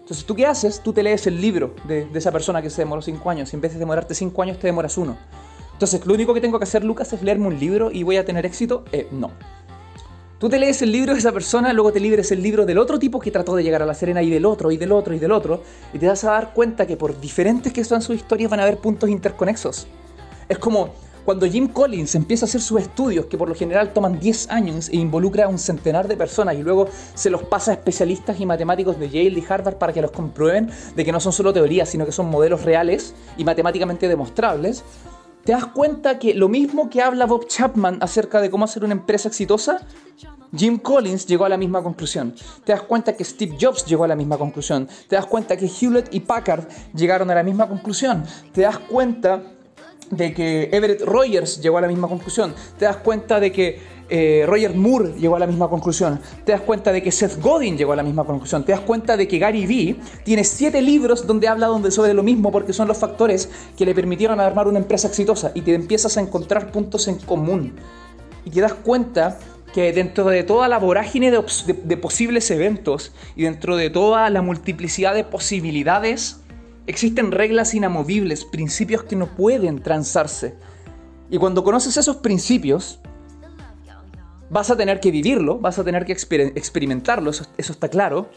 S1: Entonces, ¿tú qué haces? Tú te lees el libro de, de esa persona que se demoró 5 años y en vez de demorarte 5 años te demoras uno. Entonces, ¿lo único que tengo que hacer, Lucas, es leerme un libro y voy a tener éxito? Eh, no. Tú te lees el libro de esa persona, luego te libres el libro del otro tipo que trató de llegar a La Serena y del otro, y del otro, y del otro, y te vas a dar cuenta que por diferentes que sean sus historias van a haber puntos interconexos. Es como cuando Jim Collins empieza a hacer sus estudios, que por lo general toman 10 años e involucra a un centenar de personas y luego se los pasa a especialistas y matemáticos de Yale y Harvard para que los comprueben de que no son solo teorías, sino que son modelos reales y matemáticamente demostrables, te das cuenta que lo mismo que habla Bob Chapman acerca de cómo hacer una empresa exitosa, Jim Collins llegó a la misma conclusión. Te das cuenta que Steve Jobs llegó a la misma conclusión. Te das cuenta que Hewlett y Packard llegaron a la misma conclusión. Te das cuenta de que Everett Rogers llegó a la misma conclusión. Te das cuenta de que eh, Roger Moore llegó a la misma conclusión. Te das cuenta de que Seth Godin llegó a la misma conclusión. Te das cuenta de que Gary Vee tiene siete libros donde habla donde sobre lo mismo porque son los factores que le permitieron armar una empresa exitosa y te empiezas a encontrar puntos en común. Y te das cuenta que dentro de toda la vorágine de, posibles eventos y dentro de toda la multiplicidad de posibilidades, existen reglas inamovibles, principios que no pueden transarse. Y cuando conoces esos principios, vas a tener que vivirlo, vas a tener que experimentarlo, eso, está claro.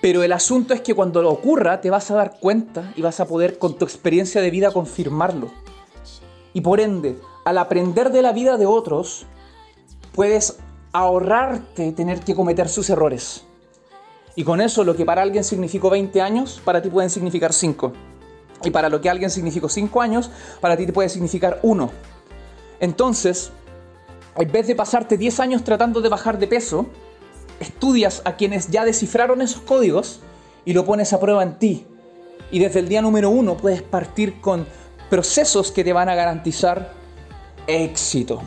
S1: Pero el asunto es que cuando lo ocurra te vas a dar cuenta y vas a poder con tu experiencia de vida confirmarlo. Y por ende, al aprender de la vida de otros, puedes ahorrarte tener que cometer sus errores. Y con eso lo que para alguien significó 20 años, para ti pueden significar 5. Y para lo que alguien significó 5 años, para ti te puede significar 1. Entonces, en vez de pasarte 10 años tratando de bajar de peso, estudias a quienes ya descifraron esos códigos y lo pones a prueba en ti. Y desde el día número 1 puedes partir con procesos que te van a garantizar éxito.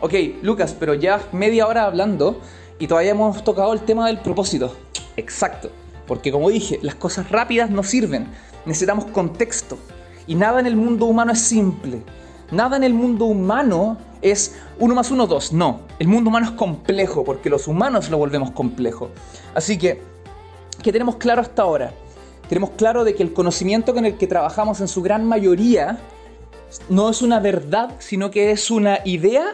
S1: Ok, Lucas, pero ya media hora hablando y todavía hemos tocado el tema del propósito. Exacto, porque como dije, las cosas rápidas no sirven, necesitamos contexto. Y nada en el mundo humano es simple. Nada en el mundo humano es uno más uno, dos. No, el mundo humano es complejo porque los humanos lo volvemos complejo. Así que, ¿qué tenemos claro hasta ahora? Tenemos claro de que el conocimiento con el que trabajamos en su gran mayoría no es una verdad, sino que es una idea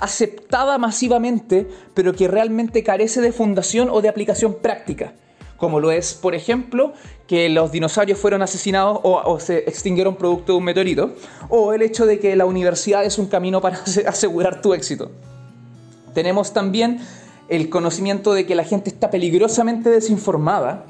S1: aceptada masivamente, pero que realmente carece de fundación o de aplicación práctica. Como lo es, por ejemplo, que los dinosaurios fueron asesinados o, se extinguieron producto de un meteorito, o el hecho de que la universidad es un camino para asegurar tu éxito. Tenemos también el conocimiento de que la gente está peligrosamente desinformada,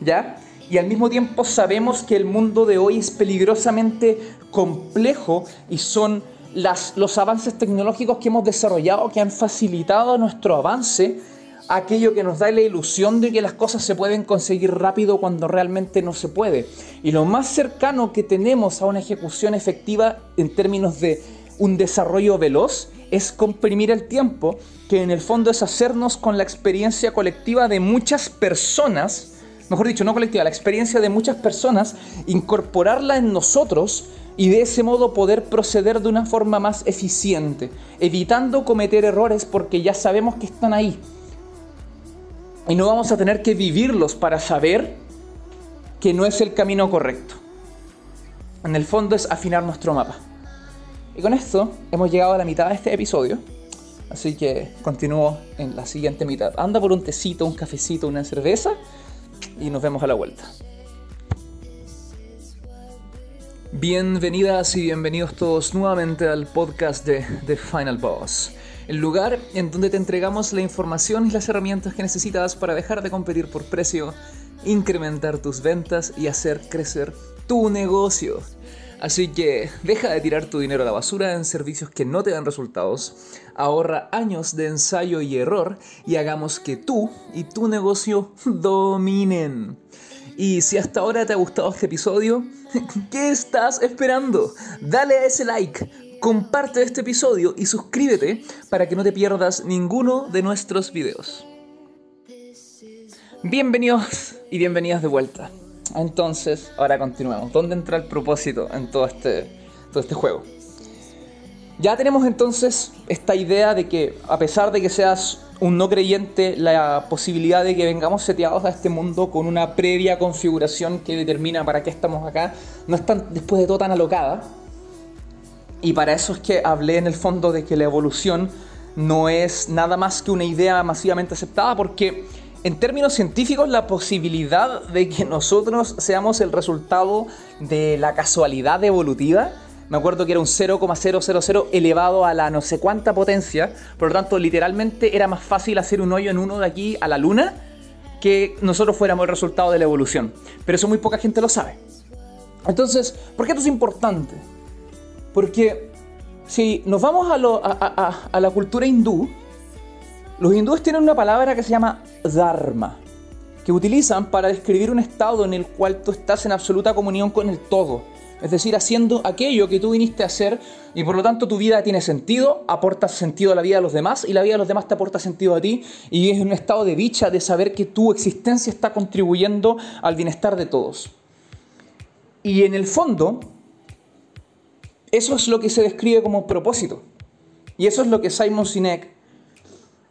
S1: ¿ya? Y al mismo tiempo sabemos que el mundo de hoy es peligrosamente complejo y son los avances tecnológicos que hemos desarrollado que han facilitado nuestro avance, aquello que nos da la ilusión de que las cosas se pueden conseguir rápido cuando realmente no se puede. Y lo más cercano que tenemos a una ejecución efectiva en términos de un desarrollo veloz es comprimir el tiempo, que en el fondo es hacernos con la experiencia colectiva de muchas personas, mejor dicho, no colectiva, la experiencia de muchas personas, incorporarla en nosotros y de ese modo poder proceder de una forma más eficiente, evitando cometer errores porque ya sabemos que están ahí. Y no vamos a tener que vivirlos para saber que no es el camino correcto. en el fondo es afinar nuestro mapa. Y con esto hemos llegado a la mitad de este episodio. Así que continúo en la siguiente mitad. Anda por un tecito, un cafecito, una cerveza y nos vemos a la vuelta. Bienvenidas y bienvenidos todos nuevamente al podcast de The Final Boss, el lugar en donde te entregamos la información y las herramientas que necesitas para dejar de competir por precio, incrementar tus ventas y hacer crecer tu negocio. Así que deja de tirar tu dinero a la basura en servicios que no te dan resultados, ahorra años de ensayo y error y hagamos que tú y tu negocio dominen. Y si hasta ahora te ha gustado este episodio, ¿qué estás esperando? Dale a ese like, comparte este episodio y suscríbete para que no te pierdas ninguno de nuestros videos. Bienvenidos y bienvenidas de vuelta. Entonces, ahora continuamos. ¿Dónde entra el propósito en todo este, todo este juego? Ya tenemos entonces esta idea de que, a pesar de que seas un no creyente, la posibilidad de que vengamos seteados a este mundo con una previa configuración que determina para qué estamos acá, no es tan, después de todo tan alocada. Y para eso es que hablé en el fondo de que la evolución no es nada más que una idea masivamente aceptada, porque en términos científicos, la posibilidad de que nosotros seamos el resultado de la casualidad evolutiva, me acuerdo que era un 0,000 elevado a la no sé cuánta potencia, por lo tanto, literalmente era más fácil hacer un hoyo en uno de aquí a la luna que nosotros fuéramos el resultado de la evolución. Pero eso muy poca gente lo sabe. Entonces, ¿por qué esto es importante? Porque si nos vamos a, a la cultura hindú, los hindúes tienen una palabra que se llama dharma, que utilizan para describir un estado en el cual tú estás en absoluta comunión con el todo. Es decir, haciendo aquello que tú viniste a hacer y por lo tanto tu vida tiene sentido, aporta sentido a la vida de los demás y la vida de los demás te aporta sentido a ti y es un estado de dicha de saber que tu existencia está contribuyendo al bienestar de todos. Y en el fondo, eso es lo que se describe como propósito. Y eso es lo que Simon Sinek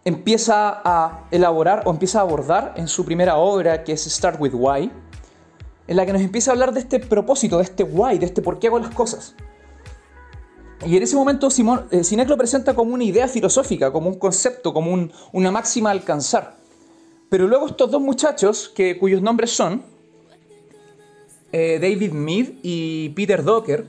S1: empieza a elaborar o empieza a abordar en su primera obra, que es Start with Why, en la que nos empieza a hablar de este propósito, de este why, de este por qué hago las cosas. Y en ese momento eh, Sinek lo presenta como una idea filosófica, como un concepto, como una máxima a alcanzar. Pero luego estos dos muchachos, que, cuyos nombres son eh, David Mead y Peter Docker,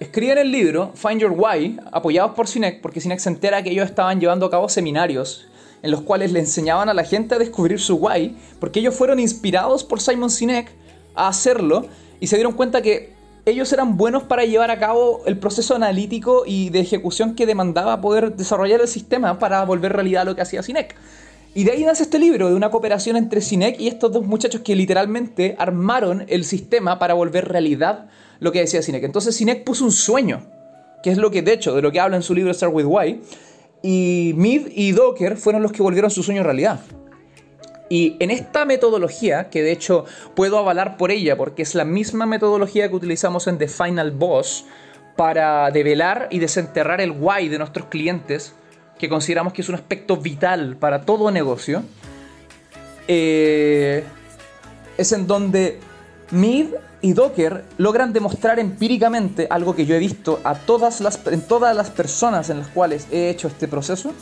S1: escriben el libro Find Your Why, apoyados por Sinek, porque Sinek se entera que ellos estaban llevando a cabo seminarios en los cuales le enseñaban a la gente a descubrir su why, porque ellos fueron inspirados por Simon Sinek a hacerlo y se dieron cuenta que ellos eran buenos para llevar a cabo el proceso analítico y de ejecución que demandaba poder desarrollar el sistema para volver realidad lo que hacía Sinek. Y de ahí nace este libro, de una cooperación entre Sinek y estos dos muchachos que literalmente armaron el sistema para volver realidad lo que decía Sinek. Entonces Sinek puso un sueño, que es lo que de hecho, de lo que habla en su libro Start With Why, y Mead y Docker fueron los que volvieron su sueño realidad. Y en esta metodología, que de hecho puedo avalar por ella, porque es la misma metodología que utilizamos en The Final Boss para develar y desenterrar el why de nuestros clientes, que consideramos que es un aspecto vital para todo negocio, eh, es en donde Mead y Docker logran demostrar empíricamente algo que yo he visto a todas las, en todas las personas en las cuales he hecho este proceso.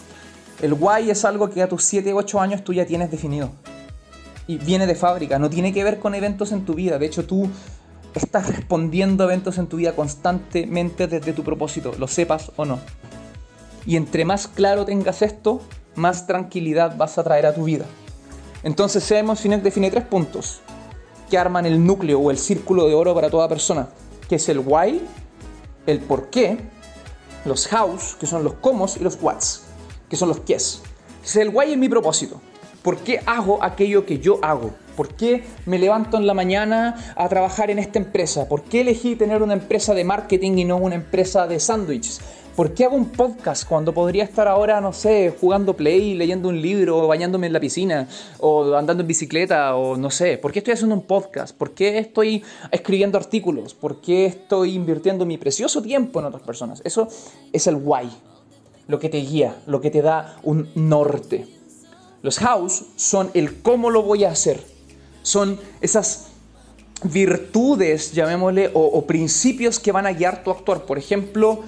S1: El why es algo que a tus 7 o 8 años tú ya tienes definido. Y viene de fábrica, no tiene que ver con eventos en tu vida. De hecho, tú estás respondiendo a eventos en tu vida constantemente desde tu propósito, lo sepas o no. Y entre más claro tengas esto, más tranquilidad vas a traer a tu vida. Entonces, Simon Sinek define tres puntos que arman el núcleo o el círculo de oro para toda persona, que es el why, el por qué, los hows, que son los cómo, y los whats, que son los quiénes. Es el why es mi propósito. ¿Por qué hago aquello que yo hago? ¿Por qué me levanto en la mañana a trabajar en esta empresa? ¿Por qué elegí tener una empresa de marketing y no una empresa de sándwiches? ¿Por qué hago un podcast cuando podría estar ahora, no sé, jugando play, leyendo un libro, o bañándome en la piscina, o andando en bicicleta, o no sé? ¿Por qué estoy haciendo un podcast? ¿Por qué estoy escribiendo artículos? ¿Por qué estoy invirtiendo mi precioso tiempo en otras personas? Eso es el why, lo que te guía, lo que te da un norte. Los hows son el cómo lo voy a hacer. Son esas virtudes, llamémosle, o, principios que van a guiar tu actuar. Por ejemplo,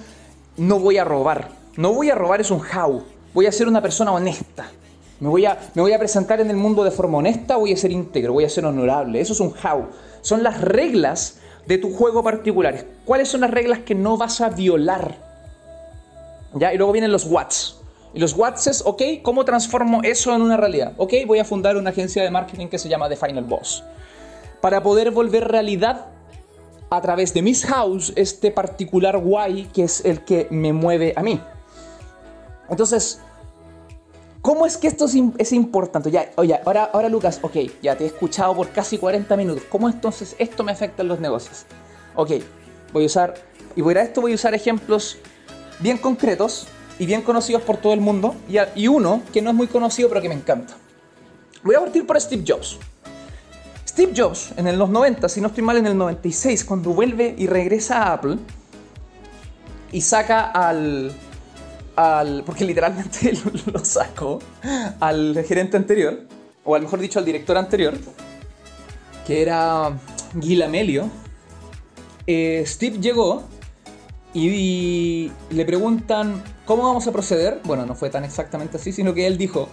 S1: no voy a robar. No voy a robar es un how. Voy a ser una persona honesta. Me voy, a, me voy a presentar en el mundo de forma honesta, voy a ser íntegro, voy a ser honorable. Eso es un how. Son las reglas de tu juego particular. ¿Cuáles son las reglas que no vas a violar? Y luego vienen los whats. Y los whats es, ok, ¿cómo transformo eso en una realidad? Ok, voy a fundar una agencia de marketing que se llama The Final Boss. Para poder volver realidad a través de Miss House este particular why que es el que me mueve a mí. Entonces, ¿Cómo es que esto es, importante? Ya, oye, ahora, ahora Lucas, ok, ya te he escuchado por casi 40 minutos. ¿Cómo entonces esto me afecta en los negocios? Ok, voy a usar, y a esto voy a usar ejemplos bien concretos y bien conocidos por todo el mundo, y, uno que no es muy conocido pero que me encanta. Voy a partir por Steve Jobs. Steve Jobs, en los 90, si no estoy mal, en el 96, cuando vuelve y regresa a Apple y saca al, porque literalmente lo sacó al gerente anterior, o al mejor dicho al director anterior, que era Gil Amelio. Eh, Steve llegó y, le preguntan cómo vamos a proceder. Bueno, no fue tan exactamente así, sino que él dijo,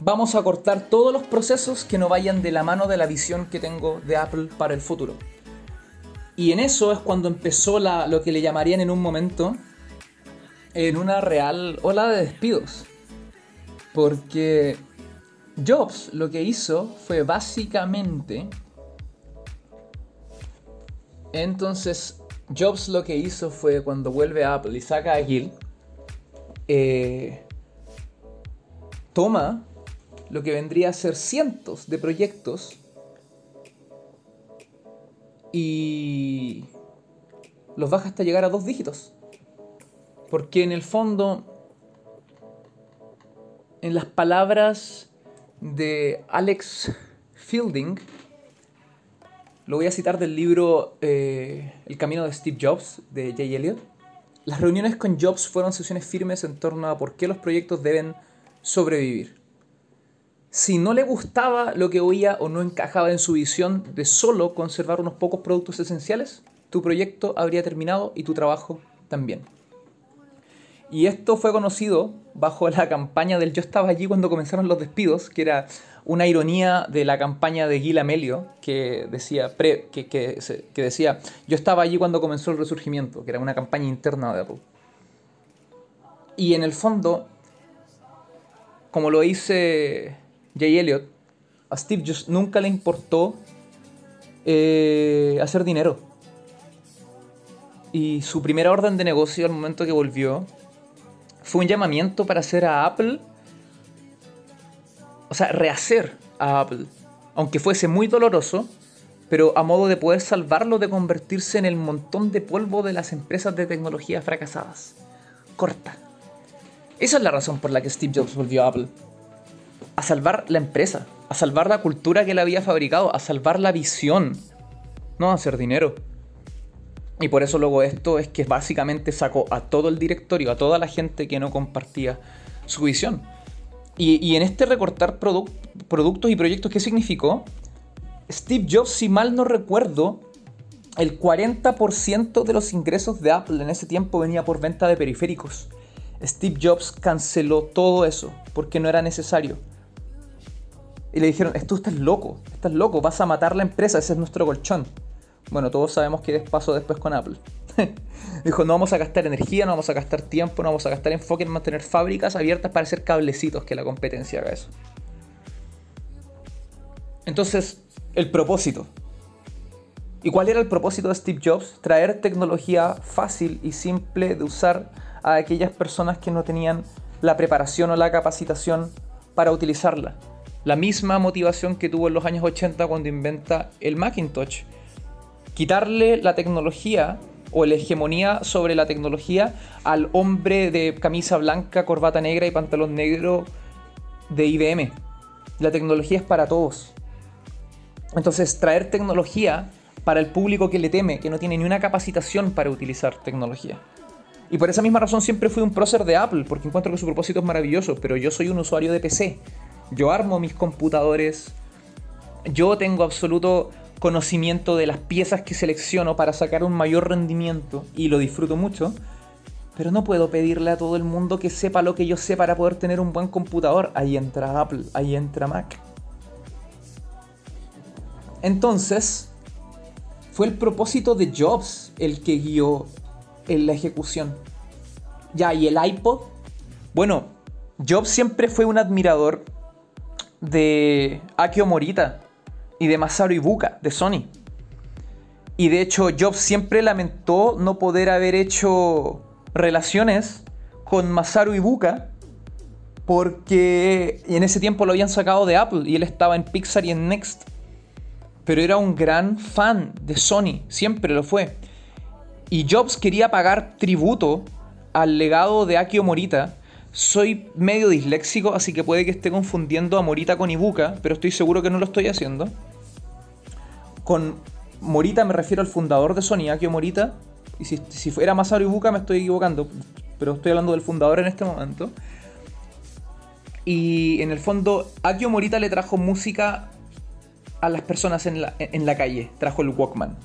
S1: vamos a cortar todos los procesos que no vayan de la mano de la visión que tengo de Apple para el futuro. Y en eso es cuando empezó lo que le llamarían en un momento en una real ola de despidos. Porque Jobs lo que hizo fue básicamente... Entonces, Jobs lo que hizo fue cuando vuelve a Apple y saca a Gil, eh, toma lo que vendría a ser cientos de proyectos y los baja hasta llegar a dos dígitos. Porque en el fondo, en las palabras de Alex Fielding, lo voy a citar del libro eh, El camino de Steve Jobs de Jay Elliott. Las reuniones con Jobs fueron sesiones firmes en torno a por qué los proyectos deben sobrevivir. Si no le gustaba lo que oía o no encajaba en su visión de solo conservar unos pocos productos esenciales, tu proyecto habría terminado y tu trabajo también. Y esto fue conocido bajo la campaña del Yo estaba allí cuando comenzaron los despidos, que era una ironía de la campaña de Gil Amelio, que decía, que, que, decía Yo estaba allí cuando comenzó el resurgimiento, que era una campaña interna de Apple. Y en el fondo, como lo dice Jay Elliott, a Steve Jobs nunca le importó eh, hacer dinero. Y su primera orden de negocio al momento que volvió fue un llamamiento para hacer a Apple, o sea, rehacer a Apple, aunque fuese muy doloroso, pero a modo de poder salvarlo de convertirse en el montón de polvo de las empresas de tecnología fracasadas. Corta. Esa es la razón por la que Steve Jobs volvió a Apple. A salvar la empresa, a salvar la cultura que él había fabricado, a salvar la visión, no a hacer dinero. Y por eso luego esto es que básicamente sacó a todo el directorio, a toda la gente que no compartía su visión. Y, en este recortar productos y proyectos, ¿qué significó? Steve Jobs, si mal no recuerdo, el 40% de los ingresos de Apple en ese tiempo venía por venta de periféricos. Steve Jobs canceló todo eso porque no era necesario. Y le dijeron, tú estás loco, estás loco, vas a matar la empresa, ese es nuestro colchón. Bueno, todos sabemos que pasó después con Apple. Dijo, no vamos a gastar energía, no vamos a gastar tiempo, no vamos a gastar enfoque en mantener fábricas abiertas para hacer cablecitos que la competencia haga eso. Entonces, el propósito. ¿Y cuál era el propósito de Steve Jobs? Traer tecnología fácil y simple de usar a aquellas personas que no tenían la preparación o la capacitación para utilizarla. La misma motivación que tuvo en los años 80 cuando inventa el Macintosh quitarle la tecnología o la hegemonía sobre la tecnología al hombre de camisa blanca, corbata negra y pantalón negro de IBM. La tecnología es para todos. Entonces, traer tecnología para el público que le teme, que no tiene ni una capacitación para utilizar tecnología. Y por esa misma razón siempre fui un prócer de Apple, porque encuentro que su propósito es maravilloso, pero yo soy un usuario de PC. Yo armo mis computadores, yo tengo absoluto conocimiento de las piezas que selecciono para sacar un mayor rendimiento y lo disfruto mucho. Pero no puedo pedirle a todo el mundo que sepa lo que yo sé para poder tener un buen computador. Ahí entra Apple, ahí entra Mac. Entonces, fue el propósito de Jobs el que guió en la ejecución. Ya, ¿y el iPod? Bueno, Jobs siempre fue un admirador de Akio Morita y de Masaru Ibuka de Sony. Y de hecho, Jobs siempre lamentó no poder haber hecho relaciones con Masaru Ibuka porque en ese tiempo lo habían sacado de Apple y él estaba en Pixar y en Next. Pero era un gran fan de Sony, siempre lo fue. Y Jobs quería pagar tributo al legado de Akio Morita. Soy medio disléxico, así que puede que esté confundiendo a Morita con Ibuka, pero estoy seguro que no lo estoy haciendo. Con Morita me refiero al fundador de Sony, Akio Morita, y si, fuera Masaru Ibuka me estoy equivocando, pero estoy hablando del fundador en este momento. Y en el fondo, Akio Morita le trajo música a las personas en la calle, trajo el Walkman.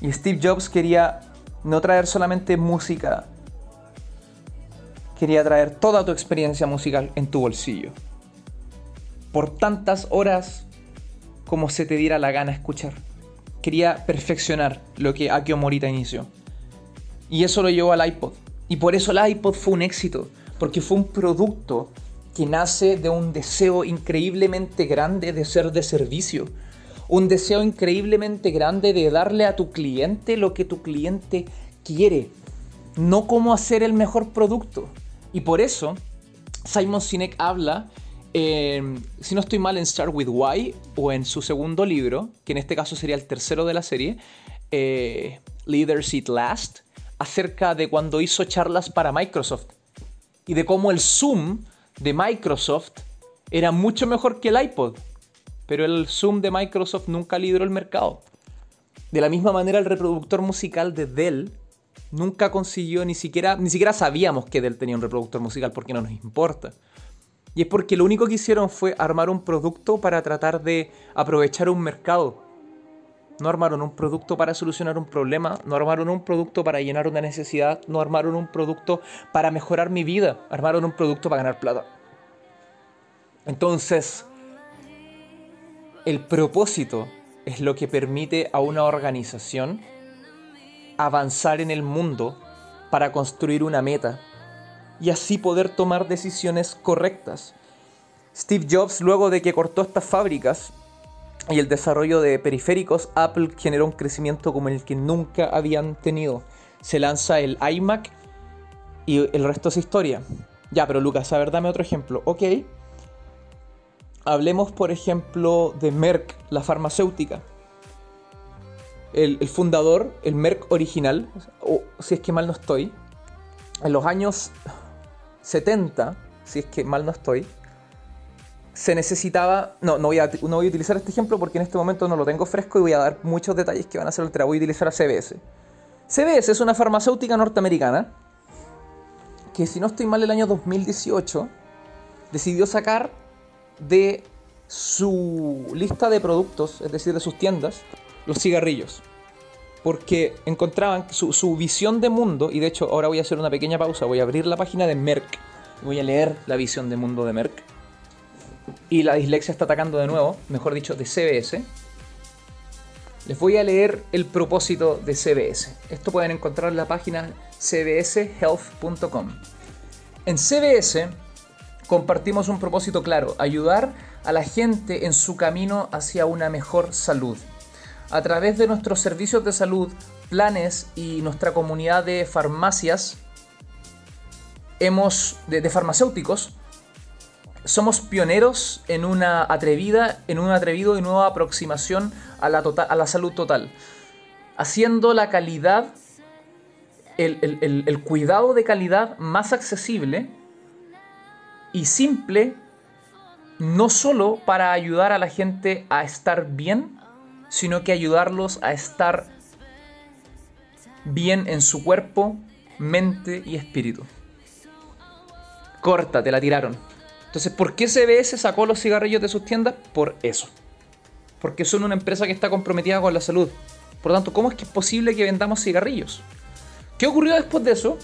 S1: Y Steve Jobs quería no traer solamente música, quería traer toda tu experiencia musical en tu bolsillo. Por tantas horas como se te diera la gana escuchar quería perfeccionar lo que Akio Morita inició. Y eso lo llevó al iPod. Y por eso el iPod fue un éxito, porque fue un producto que nace de un deseo increíblemente grande de ser de servicio. Un deseo increíblemente grande de darle a tu cliente lo que tu cliente quiere, no cómo hacer el mejor producto. Y por eso Simon Sinek habla Em, si no estoy mal, en Start With Why o en su segundo libro, que en este caso sería el tercero de la serie, eh, Leaders Eat Last, acerca de cuando hizo charlas para Microsoft y de cómo el Zoom de Microsoft era mucho mejor que el iPod, pero el Zoom de Microsoft nunca lideró el mercado. De la misma manera, el reproductor musical de Dell nunca consiguió, ni siquiera, ni siquiera sabíamos que Dell tenía un reproductor musical porque no nos importa. Y es porque lo único que hicieron fue armar un producto para tratar de aprovechar un mercado. No armaron un producto para solucionar un problema, no armaron un producto para llenar una necesidad, no armaron un producto para mejorar mi vida, armaron un producto para ganar plata. Entonces, el propósito es lo que permite a una organización avanzar en el mundo para construir una meta y así poder tomar decisiones correctas. Steve Jobs, luego de que cortó estas fábricas y el desarrollo de periféricos, Apple generó un crecimiento como el que nunca habían tenido. Se lanza el iMac y el resto es historia. Ya, pero Lucas, a ver, dame otro ejemplo. Ok. Hablemos, por ejemplo, de Merck, la farmacéutica. El, fundador, el Merck original, o si es que mal no estoy, en los años 70, si es que mal no estoy, se necesitaba. No, no voy, a, no voy a utilizar este ejemplo porque en este momento no lo tengo fresco y voy a dar muchos detalles que van a ser ultra. Voy a utilizar a CBS. CBS es una farmacéutica norteamericana que, si no estoy mal, el año 2018 decidió sacar de su lista de productos, es decir, de sus tiendas, los cigarrillos porque encontraban su, visión de mundo, y de hecho ahora voy a hacer una pequeña pausa, voy a abrir la página de Merck, voy a leer la visión de mundo de Merck, y la dislexia está atacando de nuevo, mejor dicho, de CBS. Les voy a leer el propósito de CBS. Esto pueden encontrar en la página cbshealth.com. En CBS compartimos un propósito claro, ayudar a la gente en su camino hacia una mejor salud a través de nuestros servicios de salud, planes y nuestra comunidad de farmacias, hemos, de, farmacéuticos, somos pioneros en una atrevida, en un atrevido y nueva aproximación a la, tota, a la salud total, haciendo la calidad, el, el cuidado de calidad más accesible y simple, no solo para ayudar a la gente a estar bien, sino que ayudarlos a estar bien en su cuerpo, mente y espíritu. Corta, te la tiraron. Entonces, ¿por qué CBS sacó los cigarrillos de sus tiendas? Por eso. porque son una empresa que está comprometida con la salud. Por lo tanto, ¿cómo es que es posible que vendamos cigarrillos? ¿Qué ocurrió después de eso?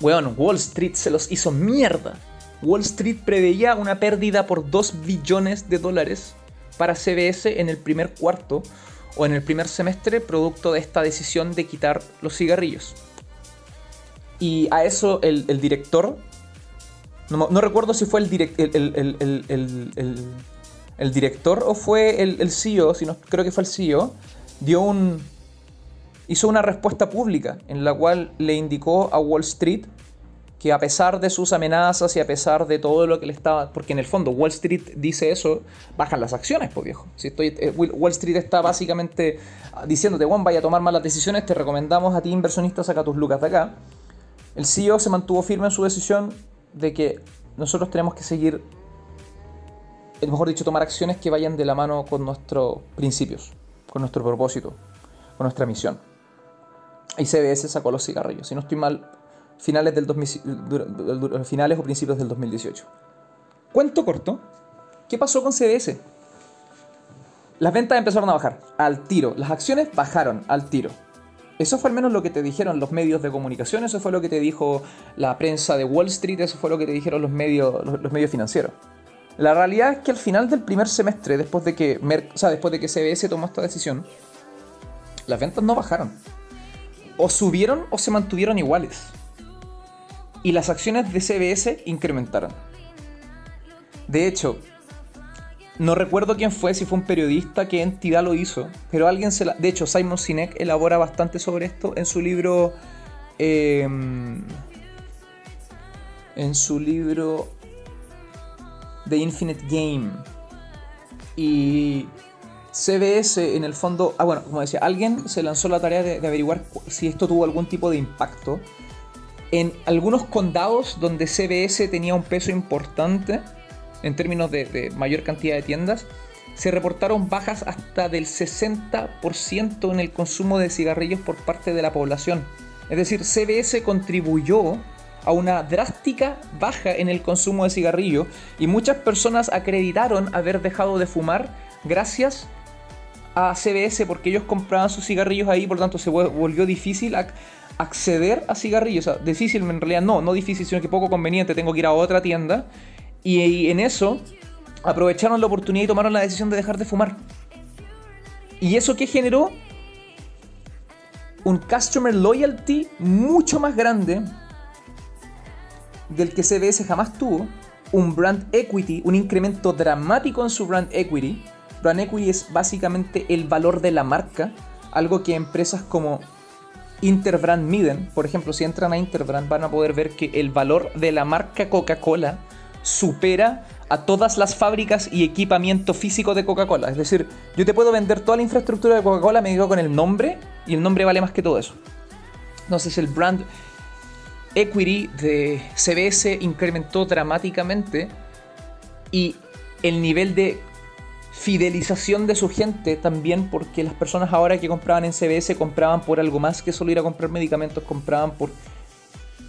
S1: Bueno, Wall Street se los hizo mierda. Wall Street preveía una pérdida por 2 billones de dólares para CBS en el primer cuarto o en el primer semestre producto de esta decisión de quitar los cigarrillos. Y a eso el, director, no, recuerdo si fue el, el, director o fue el, CEO, sino creo que fue el CEO, dio un, hizo una respuesta pública en la cual le indicó a Wall Street que a pesar de sus amenazas y a pesar de todo lo que le estaba... Porque en el fondo Wall Street dice eso, bajan las acciones, pues viejo. Si estoy, eh, Wall Street está básicamente diciéndote, Juan, vaya a tomar malas decisiones, te recomendamos a ti inversionista saca tus lucas de acá. El CEO se mantuvo firme en su decisión de que nosotros tenemos que seguir, mejor dicho, tomar acciones que vayan de la mano con nuestros principios, con nuestro propósito, con nuestra misión. Y CBS sacó los cigarrillos. Si no estoy mal, finales, del finales o principios del 2018. Cuento corto. ¿Qué pasó con CBS? Las ventas empezaron a bajar al tiro. Las acciones bajaron al tiro. Eso fue al menos lo que te dijeron los medios de comunicación, eso fue lo que te dijo la prensa de Wall Street, eso fue lo que te dijeron los medios, los, medios financieros. La realidad es que al final del primer semestre, después de que, después de que CBS tomó esta decisión, las ventas no bajaron. O subieron o se mantuvieron iguales y las acciones de CBS incrementaron. De hecho, no recuerdo quién fue, si fue un periodista, qué entidad lo hizo, pero alguien se la... De hecho, Simon Sinek elabora bastante sobre esto en su libro... Em, en su libro The Infinite Game. Y CBS, en el fondo... Ah, bueno, como decía, alguien se lanzó la tarea de averiguar si esto tuvo algún tipo de impacto en algunos condados donde CBS tenía un peso importante en términos de, mayor cantidad de tiendas, se reportaron bajas hasta del 60% en el consumo de cigarrillos por parte de la población. Es decir, CBS contribuyó a una drástica baja en el consumo de cigarrillos y muchas personas acreditaron haber dejado de fumar gracias a CBS porque ellos compraban sus cigarrillos ahí, por lo tanto se volvió difícil acceder a cigarrillos. O sea, difícil en realidad no, no difícil, sino que poco conveniente. Tengo que ir a otra tienda. Y, en eso aprovecharon la oportunidad y tomaron la decisión de dejar de fumar. ¿Y eso qué generó? Un customer loyalty mucho más grande del que CBS jamás tuvo. Un brand equity, un incremento dramático en su brand equity. Brand equity es básicamente el valor de la marca, algo que empresas como Interbrand miden. Por ejemplo, si entran a Interbrand van a poder ver que el valor de la marca Coca-Cola supera a todas las fábricas y equipamiento físico de Coca-Cola. Es decir, yo te puedo vender toda la infraestructura de Coca-Cola, me digo con el nombre, y el nombre vale más que todo eso. Entonces el brand equity de CBS incrementó dramáticamente y el nivel de fidelización de su gente también porque las personas ahora que compraban en CBS compraban por algo más que solo ir a comprar medicamentos, compraban por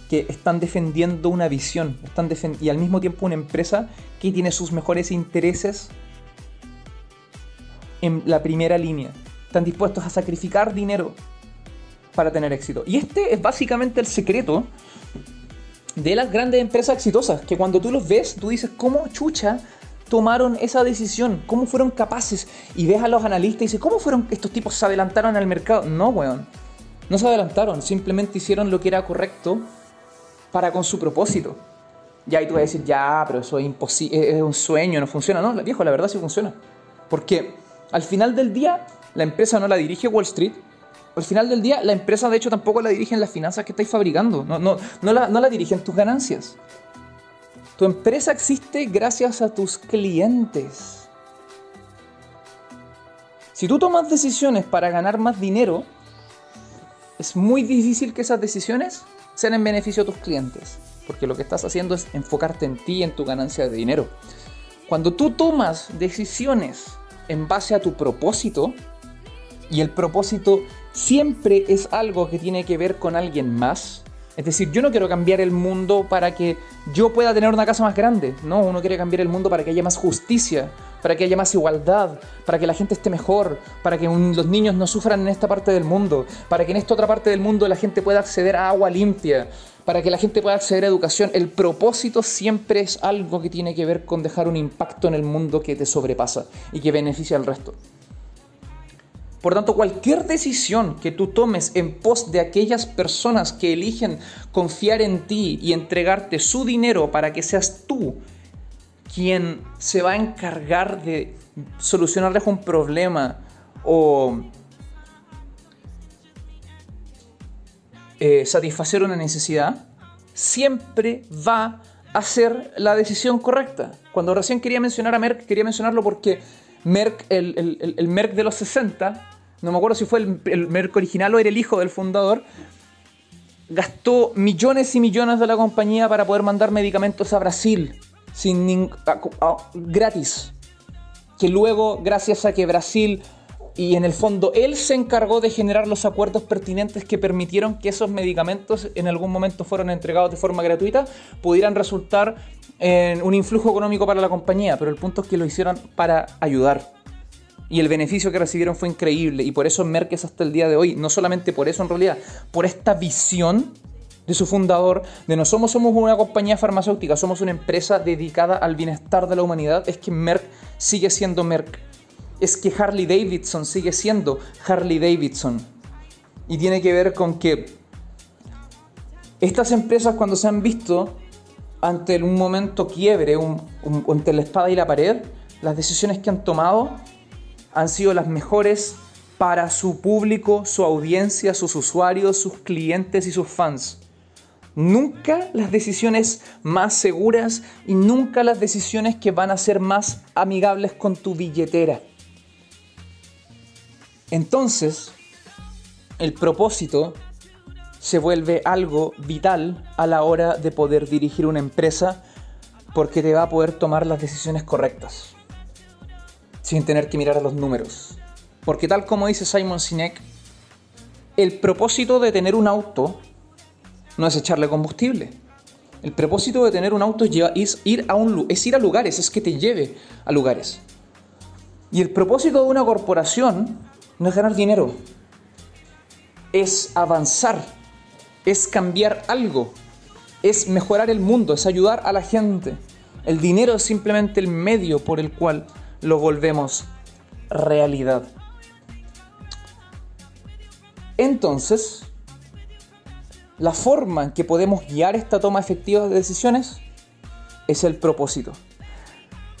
S1: que están defendiendo una visión están y al mismo tiempo una empresa que tiene sus mejores intereses en la primera línea. Están dispuestos a sacrificar dinero para tener éxito. Y este es básicamente el secreto de las grandes empresas exitosas, que cuando tú los ves, tú dices, ¿cómo chucha tomaron esa decisión? ¿Cómo fueron capaces? Y ves a los analistas y dices, ¿cómo fueron estos tipos se adelantaron al mercado? No, weón. No se adelantaron, simplemente hicieron lo que era correcto para con su propósito. Ya ahí tú vas a decir, ya, pero eso es imposible, es un sueño, no funciona. No, viejo, la verdad sí funciona. Porque al final del día, la empresa no la dirige Wall Street. Al final del día, la empresa de hecho tampoco la dirigen las finanzas que estáis fabricando. No, no, no, la, no la dirigen tus ganancias. Tu empresa existe gracias a tus clientes. Si tú tomas decisiones para ganar más dinero, es muy difícil que esas decisiones sean en beneficio de tus clientes. Porque lo que estás haciendo es enfocarte en ti y en tu ganancia de dinero. Cuando tú tomas decisiones en base a tu propósito, y el propósito siempre es algo que tiene que ver con alguien más, Es decir, yo no quiero cambiar el mundo para que yo pueda tener una casa más grande. No, uno quiere cambiar el mundo para que haya más justicia, para que haya más igualdad, para que la gente esté mejor, para que los niños no sufran en esta parte del mundo, para que en esta otra parte del mundo la gente pueda acceder a agua limpia, para que la gente pueda acceder a educación. El propósito siempre es algo que tiene que ver con dejar un impacto en el mundo que te sobrepasa y que beneficia al resto. Por tanto, cualquier decisión que tú tomes en pos de aquellas personas que eligen confiar en ti y entregarte su dinero para que seas tú quien se va a encargar de solucionarles un problema o eh, satisfacer una necesidad, siempre va a ser la decisión correcta. Cuando recién quería mencionar a Merck, quería mencionarlo porque Merck, el, el Merck de los 60, no me acuerdo si fue el, el original o era el hijo del fundador, gastó millones y millones de la compañía para poder mandar medicamentos a Brasil sin gratis. Que luego, gracias a que Brasil y en el fondo él se encargó de generar los acuerdos pertinentes que permitieron que esos medicamentos en algún momento fueron entregados de forma gratuita, pudieran resultar en un influjo económico para la compañía, pero el punto es que lo hicieron para ayudar y el beneficio que recibieron fue increíble. Y por eso Merck es hasta el día de hoy, no solamente por eso en realidad, por esta visión de su fundador, de no somos, somos una compañía farmacéutica, somos una empresa dedicada al bienestar de la humanidad, es que Merck sigue siendo Merck. Es que Harley Davidson sigue siendo Harley Davidson. Y tiene que ver con que estas empresas cuando se han visto ante un momento quiebre, un, ante la espada y la pared, las decisiones que han tomado han sido las mejores para su público, su audiencia, sus usuarios, sus clientes y sus fans. Nunca las decisiones más seguras y nunca las decisiones que van a ser más amigables con tu billetera. Entonces, el propósito se vuelve algo vital a la hora de poder dirigir una empresa porque te va a poder tomar las decisiones correctas sin tener que mirar a los números. Porque tal como dice Simon Sinek, el propósito de tener un auto no es echarle combustible. El propósito de tener un auto es ir a, un, es ir a lugares, es que te lleve a lugares. Y el propósito de una corporación no es ganar dinero, es avanzar, es cambiar algo, es mejorar el mundo, es ayudar a la gente. El dinero es simplemente el medio por el cual lo volvemos realidad. Entonces, la forma en que podemos guiar esta toma efectiva de decisiones es el propósito.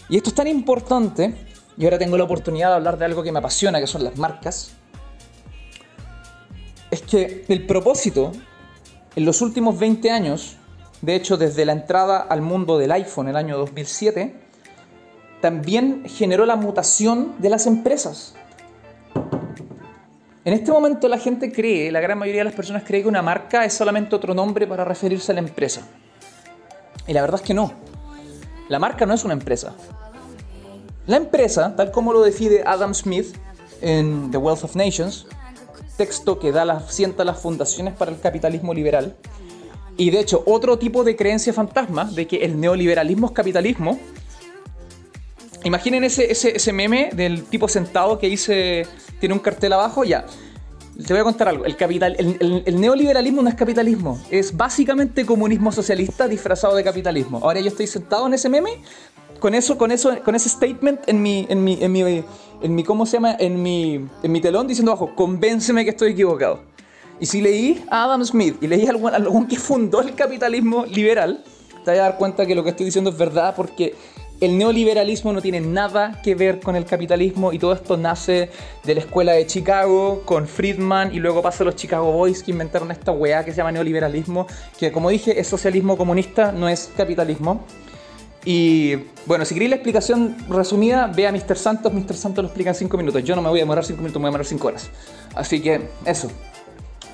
S1: Y esto es tan importante, y ahora tengo la oportunidad de hablar de algo que me apasiona, que son las marcas, es que el propósito en los últimos 20 años, de hecho desde la entrada al mundo del iPhone en el año 2007, también generó la mutación de las empresas. En este momento la gente cree, la gran mayoría de las personas cree que una marca es solamente otro nombre para referirse a la empresa. Y la verdad es que no. La marca no es una empresa. La empresa, tal como lo define Adam Smith en The Wealth of Nations, texto que da las, sienta las fundaciones para el capitalismo liberal, y de hecho otro tipo de creencia fantasma de que el neoliberalismo es capitalismo, Imaginen ese, ese, meme del tipo sentado que dice, tiene un cartel abajo, ya. Te voy a contar algo. El, capital, el, neoliberalismo no es capitalismo. Es básicamente comunismo socialista disfrazado de capitalismo. Ahora yo estoy sentado en ese meme con eso, con eso, con ese statement en mi, en mi, en mi, en mi ¿cómo se llama? En mi, en mi telón diciendo abajo, convénceme que estoy equivocado. Y si leí a Adam Smith y leí a algún que fundó el capitalismo liberal, te vas a dar cuenta que lo que estoy diciendo es verdad porque el neoliberalismo no tiene nada que ver con el capitalismo y todo esto nace de la escuela de Chicago con Friedman y luego pasa a los Chicago Boys que inventaron esta weá que se llama neoliberalismo, que como dije es socialismo comunista, no es capitalismo. Y bueno, si queréis la explicación resumida, ve a Mr. Santos. Mr. Santos lo explica en 5 minutos. Yo no me voy a demorar 5 minutos, me voy a demorar 5 horas. Así que eso.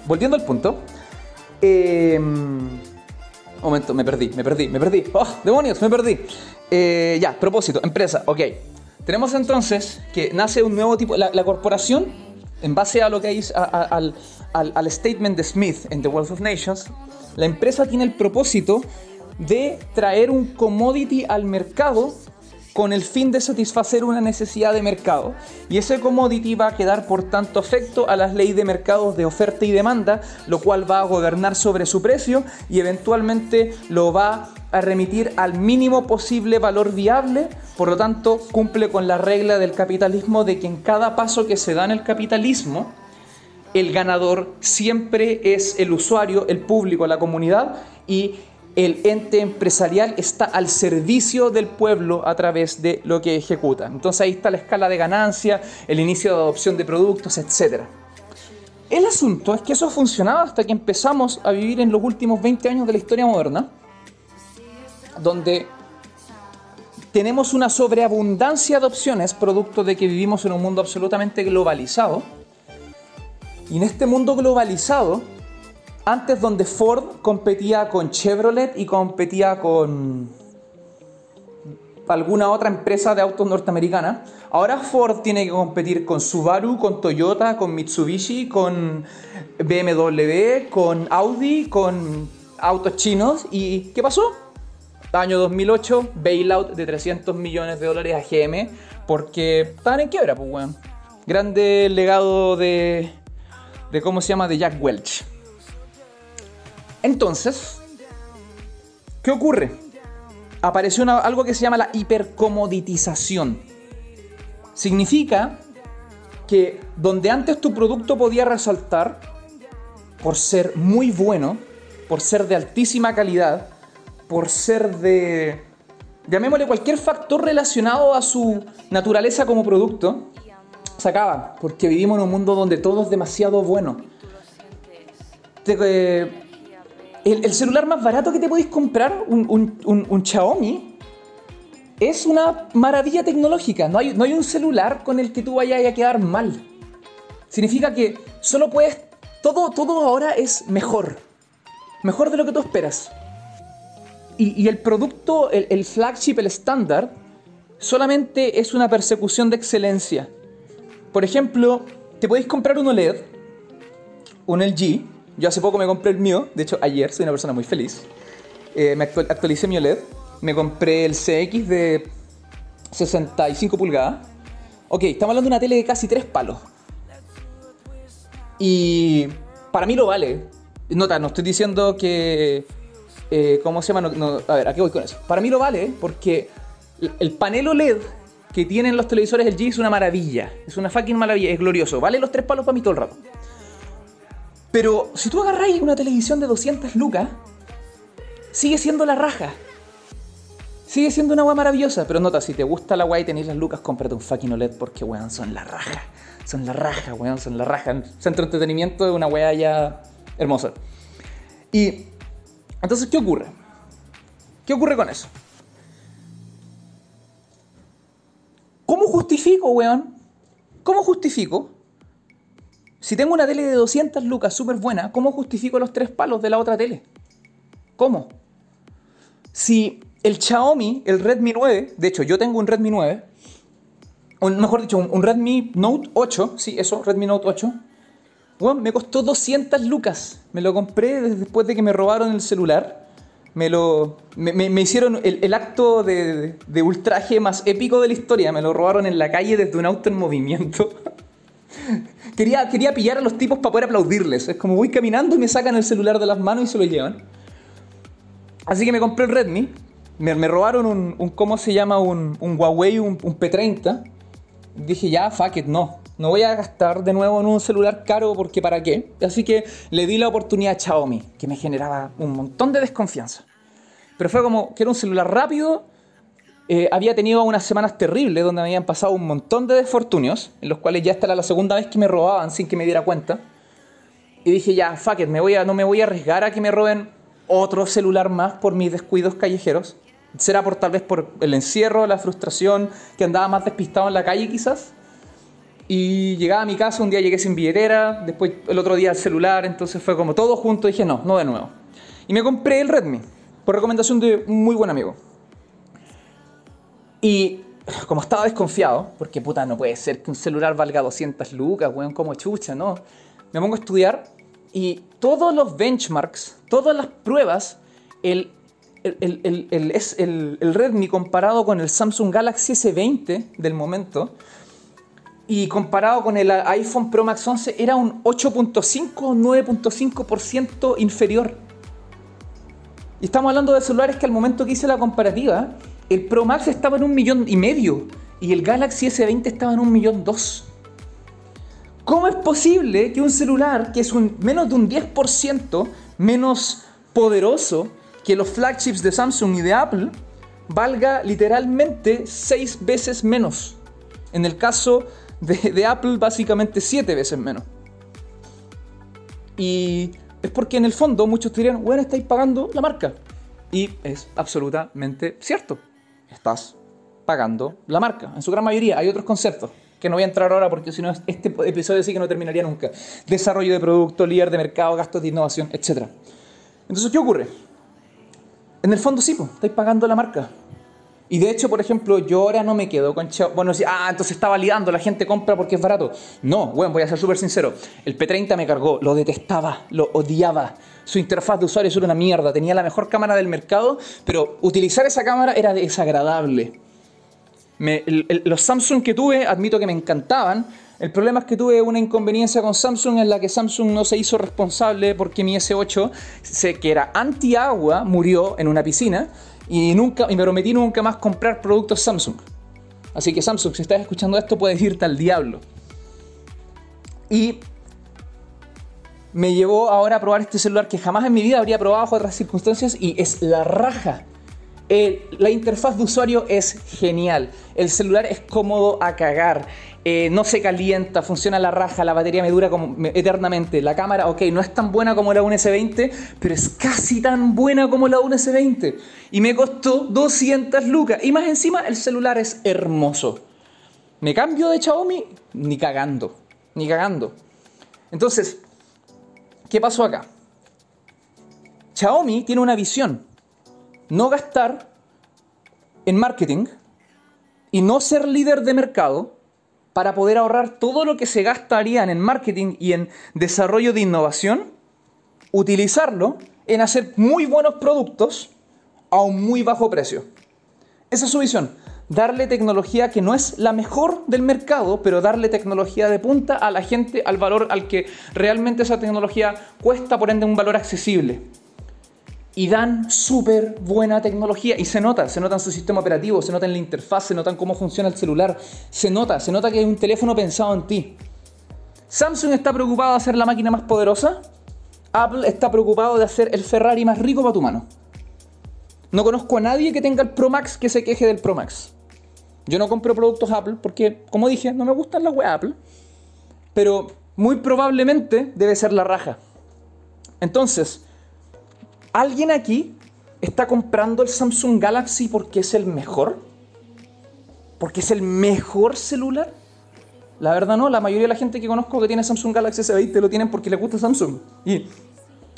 S1: Volviendo al punto. Eh, momento, me perdí, me perdí, me perdí. ¡Oh, demonios! Me perdí. Eh, ya, propósito, empresa, ok. Tenemos entonces que nace un nuevo tipo, la, corporación en base a lo que hay al, al statement de Smith en The Wealth of Nations, la empresa tiene el propósito de traer un commodity al mercado con el fin de satisfacer una necesidad de mercado. Y ese commodity va a quedar por tanto afecto a las leyes de mercados de oferta y demanda, lo cual va a gobernar sobre su precio y eventualmente lo va a remitir al mínimo posible valor viable, por lo tanto cumple con la regla del capitalismo de que en cada paso que se da en el capitalismo, el ganador siempre es el usuario, el público, la comunidad y el ente empresarial está al servicio del pueblo a través de lo que ejecuta. Entonces ahí está la escala de ganancia, el inicio de adopción de productos, etc. El asunto es que eso funcionaba hasta que empezamos a vivir en los últimos 20 años de la historia moderna, donde tenemos una sobreabundancia de opciones producto de que vivimos en un mundo absolutamente globalizado. Y en este mundo globalizado, antes donde Ford competía con Chevrolet y competía con alguna otra empresa de autos norteamericana, ahora Ford tiene que competir con Subaru, con Toyota, con Mitsubishi, con BMW, con Audi, con autos chinos. ¿Y qué pasó? Año 2008, bailout de 300 millones de dólares a GM porque estaban en quiebra, pues, weón. Grande legado de, de, ¿cómo se llama? De Jack Welch. Entonces, ¿qué ocurre? Apareció algo que se llama la hipercomoditización. Significa que donde antes tu producto podía resaltar por ser muy bueno, por ser de altísima calidad, por ser de, llamémosle cualquier factor relacionado a su naturaleza como producto, se acaba, porque vivimos en un mundo donde todo es demasiado bueno. Eh, el, celular más barato que te podéis comprar, un, Xiaomi, es una maravilla tecnológica. No hay, un celular con el que tú vayas a quedar mal. Significa que solo puedes... Todo, todo ahora es mejor. Mejor de lo que tú esperas. Y, el producto, el, el flagship, el estándar, solamente es una persecución de excelencia. Por ejemplo, te podéis comprar un OLED, un LG, yo hace poco me compré el mío, de hecho ayer, soy una persona muy feliz. Eh, me actualicé mi OLED, me compré el CX de 65 pulgadas. Ok, estamos hablando de una tele de casi 3 palos. Y para mí lo vale. Nota, no estoy diciendo que... Eh, ¿Cómo se llama? a ver, ¿a qué voy con eso? Para mí lo vale porque el panel OLED que tienen los televisores LG es una maravilla. Es una fucking maravilla, es glorioso. Vale los 3 palos para mí todo el rato. Pero si tú agarráis una televisión de 200 lucas, sigue siendo la raja. Sigue siendo una agua maravillosa. Pero nota, si te gusta la agua y tenéis las lucas, cómprate un fucking OLED porque, weón, son la raja. Son la raja, weón, son la raja. Centro de entretenimiento de una weá ya hermosa. Y entonces, ¿qué ocurre? ¿Qué ocurre con eso? ¿Cómo justifico, weón? ¿Cómo justifico si tengo una tele de 200 lucas súper buena, ¿cómo justifico los tres palos de la otra tele? ¿Cómo? Si el Xiaomi, el Redmi 9, de hecho yo tengo un Redmi 9, o mejor dicho, un, Redmi Note 8, sí, eso, Redmi Note 8, bueno, me costó 200 lucas. Me lo compré después de que me robaron el celular. Me lo. Me, hicieron el, acto de, de, ultraje más épico de la historia. Me lo robaron en la calle desde un auto en movimiento. quería, quería pillar a los tipos para poder aplaudirles. Es como voy caminando y me sacan el celular de las manos y se lo llevan. Así que me compré el Redmi. Me, me robaron un, ¿cómo se llama? Un, Huawei, un, P30. Dije, ya, fuck it, no. No voy a gastar de nuevo en un celular caro porque para qué. Así que le di la oportunidad a Xiaomi, que me generaba un montón de desconfianza. Pero fue como que era un celular rápido, eh, había tenido unas semanas terribles donde me habían pasado un montón de desfortunios, en los cuales ya esta era la segunda vez que me robaban sin que me diera cuenta. Y dije, ya, fuck it, me voy a, no me voy a arriesgar a que me roben otro celular más por mis descuidos callejeros. Será por tal vez por el encierro, la frustración, que andaba más despistado en la calle quizás. Y llegaba a mi casa, un día llegué sin billetera, después el otro día el celular, entonces fue como todo junto, dije no, no de nuevo. Y me compré el Redmi, por recomendación de un muy buen amigo. Y como estaba desconfiado, porque puta, no puede ser que un celular valga 200 lucas, weón, como chucha, ¿no? Me pongo a estudiar y todos los benchmarks, todas las pruebas, el, el, el, el, Redmi comparado con el Samsung Galaxy S20 del momento, y comparado con el iPhone Pro Max 11 era un 8.5 o 9.5% inferior. Y estamos hablando de celulares que al momento que hice la comparativa, el Pro Max estaba en un millón y medio y el Galaxy S20 estaba en un millón dos. ¿Cómo es posible que un celular que es un, menos de un 10% menos poderoso que los flagships de Samsung y de Apple valga literalmente 6 veces menos? En el caso de, Apple básicamente siete veces menos. Y es porque en el fondo muchos dirían, bueno, estáis pagando la marca. Y es absolutamente cierto. Estás pagando la marca. En su gran mayoría hay otros conceptos que no voy a entrar ahora porque si no este episodio sí que no terminaría nunca. Desarrollo de producto, líder de mercado, gastos de innovación, etc. Entonces, ¿qué ocurre? En el fondo sí, pues, estáis pagando la marca. Y de hecho, por ejemplo, yo ahora no me quedo con Xiaomi. Bueno, si, ah, entonces está validando, la gente compra porque es barato. No, bueno, voy a ser súper sincero. El P30 me cargó, lo detestaba, lo odiaba. Su interfaz de usuario era una mierda. Tenía la mejor cámara del mercado, pero utilizar esa cámara era desagradable. los Samsung que tuve, admito que me encantaban. El problema es que tuve una inconveniencia con Samsung en la que Samsung no se hizo responsable porque mi S8, que era anti-agua, murió en una piscina y, nunca, y me prometí nunca más comprar productos Samsung. Así que Samsung, si estás escuchando esto, puedes irte al diablo. Y me llevó ahora a probar este celular que jamás en mi vida habría probado bajo otras circunstancias y es la raja la interfaz de usuario es genial. El celular es cómodo a cagar. Eh, no se calienta, funciona la raja, la batería me dura como, eternamente. La cámara, ok, no es tan buena como la 1S20, pero es casi tan buena como la 1S20. Y me costó 200 lucas. Y más encima, el celular es hermoso. ¿Me cambio de Xiaomi? Ni cagando. Ni cagando. Entonces, ¿qué pasó acá? Xiaomi tiene una visión no gastar en marketing y no ser líder de mercado para poder ahorrar todo lo que se gastarían en marketing y en desarrollo de innovación, utilizarlo en hacer muy buenos productos a un muy bajo precio. Esa es su visión. Darle tecnología que no es la mejor del mercado, pero darle tecnología de punta a la gente, al valor al que realmente esa tecnología cuesta, por ende, un valor accesible y dan súper buena tecnología y se nota, se nota en su sistema operativo, se nota en la interfaz, se nota en cómo funciona el celular, se nota, se nota que hay un teléfono pensado en ti. Samsung está preocupado de hacer la máquina más poderosa, Apple está preocupado de hacer el Ferrari más rico para tu mano. No conozco a nadie que tenga el Pro Max que se queje del Pro Max. Yo no compro productos Apple porque, como dije, no me gustan las web Apple, pero muy probablemente debe ser la raja. Entonces, ¿Alguien aquí está comprando el Samsung Galaxy porque es el mejor? ¿Porque es el mejor celular? La verdad no, la mayoría de la gente que conozco que tiene Samsung Galaxy S20 lo tienen porque le gusta Samsung. Y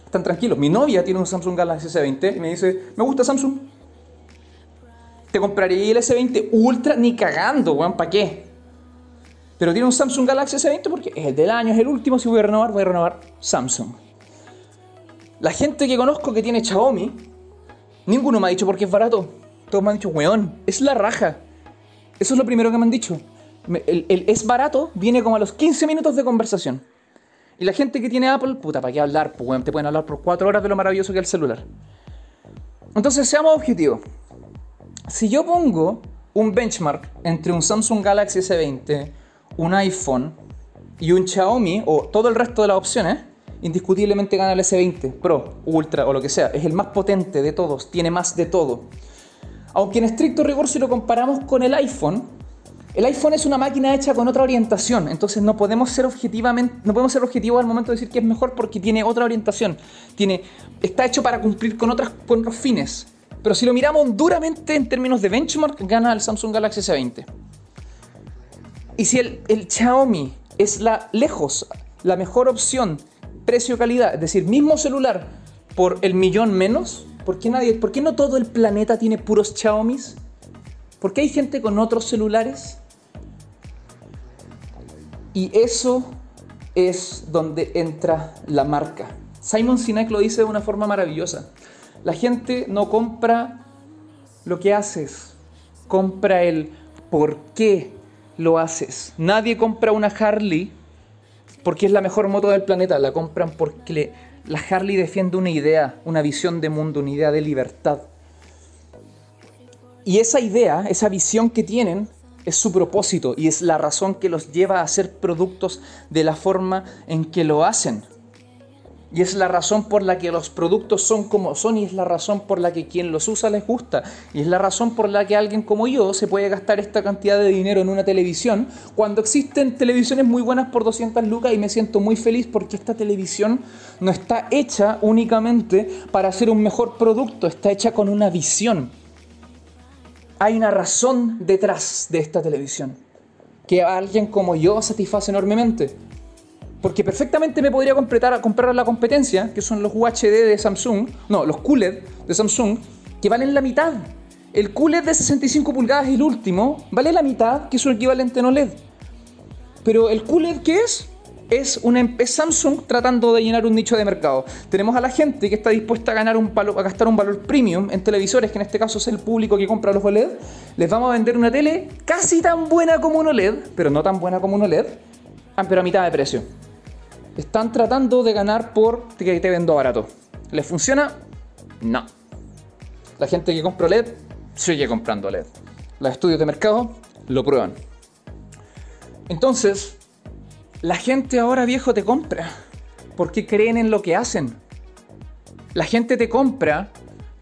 S1: están tranquilos. Mi novia tiene un Samsung Galaxy S20 y me dice, me gusta Samsung. Te compraría el S20 Ultra ni cagando, weón, ¿para qué? Pero tiene un Samsung Galaxy S20 porque es el del año, es el último. Si voy a renovar, voy a renovar Samsung. La gente que conozco que tiene Xiaomi, ninguno me ha dicho porque es barato. Todos me han dicho, weón, es la raja. Eso es lo primero que me han dicho. El, es barato viene como a los 15 minutos de conversación. Y la gente que tiene Apple, puta, ¿para qué hablar? Te pueden hablar por 4 horas de lo maravilloso que es el celular. Entonces, seamos objetivos. Si yo pongo un benchmark entre un Samsung Galaxy S20, un iPhone y un Xiaomi, o todo el resto de las opciones, indiscutiblemente gana el S20 Pro, Ultra o lo que sea. Es el más potente de todos, tiene más de todo. Aunque en estricto rigor si lo comparamos con el iPhone, el iPhone es una máquina hecha con otra orientación, entonces no podemos ser objetivamente, no podemos ser objetivos al momento de decir que es mejor porque tiene otra orientación. Tiene, está hecho para cumplir con, otras, con otros fines. Pero si lo miramos duramente en términos de benchmark, gana el Samsung Galaxy S20. Y si el, el Xiaomi es la, lejos la mejor opción precio-calidad, es decir, mismo celular por el millón menos, ¿por qué, nadie, ¿por qué no todo el planeta tiene puros Xiaomi? ¿Por qué hay gente con otros celulares? Y eso es donde entra la marca. Simon Sinek lo dice de una forma maravillosa. La gente no compra lo que haces, compra el por qué lo haces. Nadie compra una Harley porque es la mejor moto del planeta, la compran porque la Harley defiende una idea, una visión de mundo, una idea de libertad. Y esa idea, esa visión que tienen, es su propósito y es la razón que los lleva a hacer productos de la forma en que lo hacen. Y es la razón por la que los productos son como son y es la razón por la que quien los usa les gusta. Y es la razón por la que alguien como yo se puede gastar esta cantidad de dinero en una televisión cuando existen televisiones muy buenas por 200 lucas y me siento muy feliz porque esta televisión no está hecha únicamente para hacer un mejor producto, está hecha con una visión. Hay una razón detrás de esta televisión que a alguien como yo satisface enormemente. Porque perfectamente me podría completar, comprar la competencia, que son los UHD de Samsung, no, los QLED de Samsung, que valen la mitad. El QLED de 65 pulgadas, el último, vale la mitad que su equivalente en OLED. Pero el QLED, ¿qué es? Es, una, es Samsung tratando de llenar un nicho de mercado. Tenemos a la gente que está dispuesta a, ganar un a gastar un valor premium en televisores, que en este caso es el público que compra los OLED. Les vamos a vender una tele casi tan buena como un OLED, pero no tan buena como un OLED, ah, pero a mitad de precio. Están tratando de ganar por que te vendo barato. ¿Les funciona? No. La gente que compra LED sigue comprando LED. Los estudios de mercado lo prueban. Entonces, la gente ahora viejo te compra porque creen en lo que hacen. La gente te compra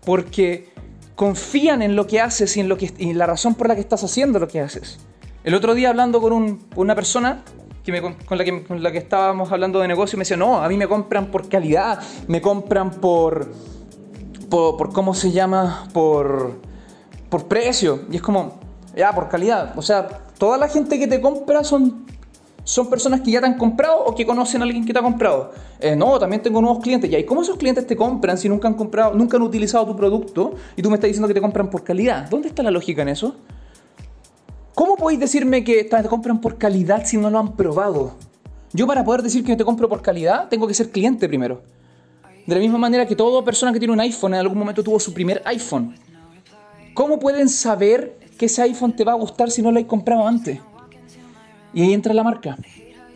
S1: porque confían en lo que haces y en, lo que, la razón por la que estás haciendo lo que haces. El otro día hablando con una persona con, la que, con la que estábamos hablando de negocio me decía, no, a mí me compran por calidad, me compran por, por, ¿cómo se llama? Por, por precio. Y es como, ya, por calidad. O sea, toda la gente que te compra son, son personas que ya te han comprado o que conocen a alguien que te ha comprado. Eh, no, también tengo nuevos clientes. ¿Y cómo esos clientes te compran si nunca han comprado, nunca han utilizado tu producto y tú me estás diciendo que te compran por calidad? ¿Dónde está la lógica en eso? ¿Cómo podéis decirme que te compran por calidad si no lo han probado? Yo para poder decir que te compro por calidad, tengo que ser cliente primero. De la misma manera que toda persona que tiene un iPhone en algún momento tuvo su primer iPhone. ¿Cómo pueden saber que ese iPhone te va a gustar si no lo hay comprado antes? Y ahí entra la marca.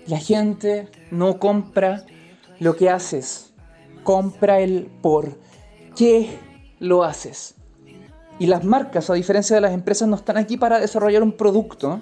S1: La gente no compra lo que haces, compra el por qué lo haces. Y las marcas, a diferencia de las empresas, no están aquí para desarrollar un producto,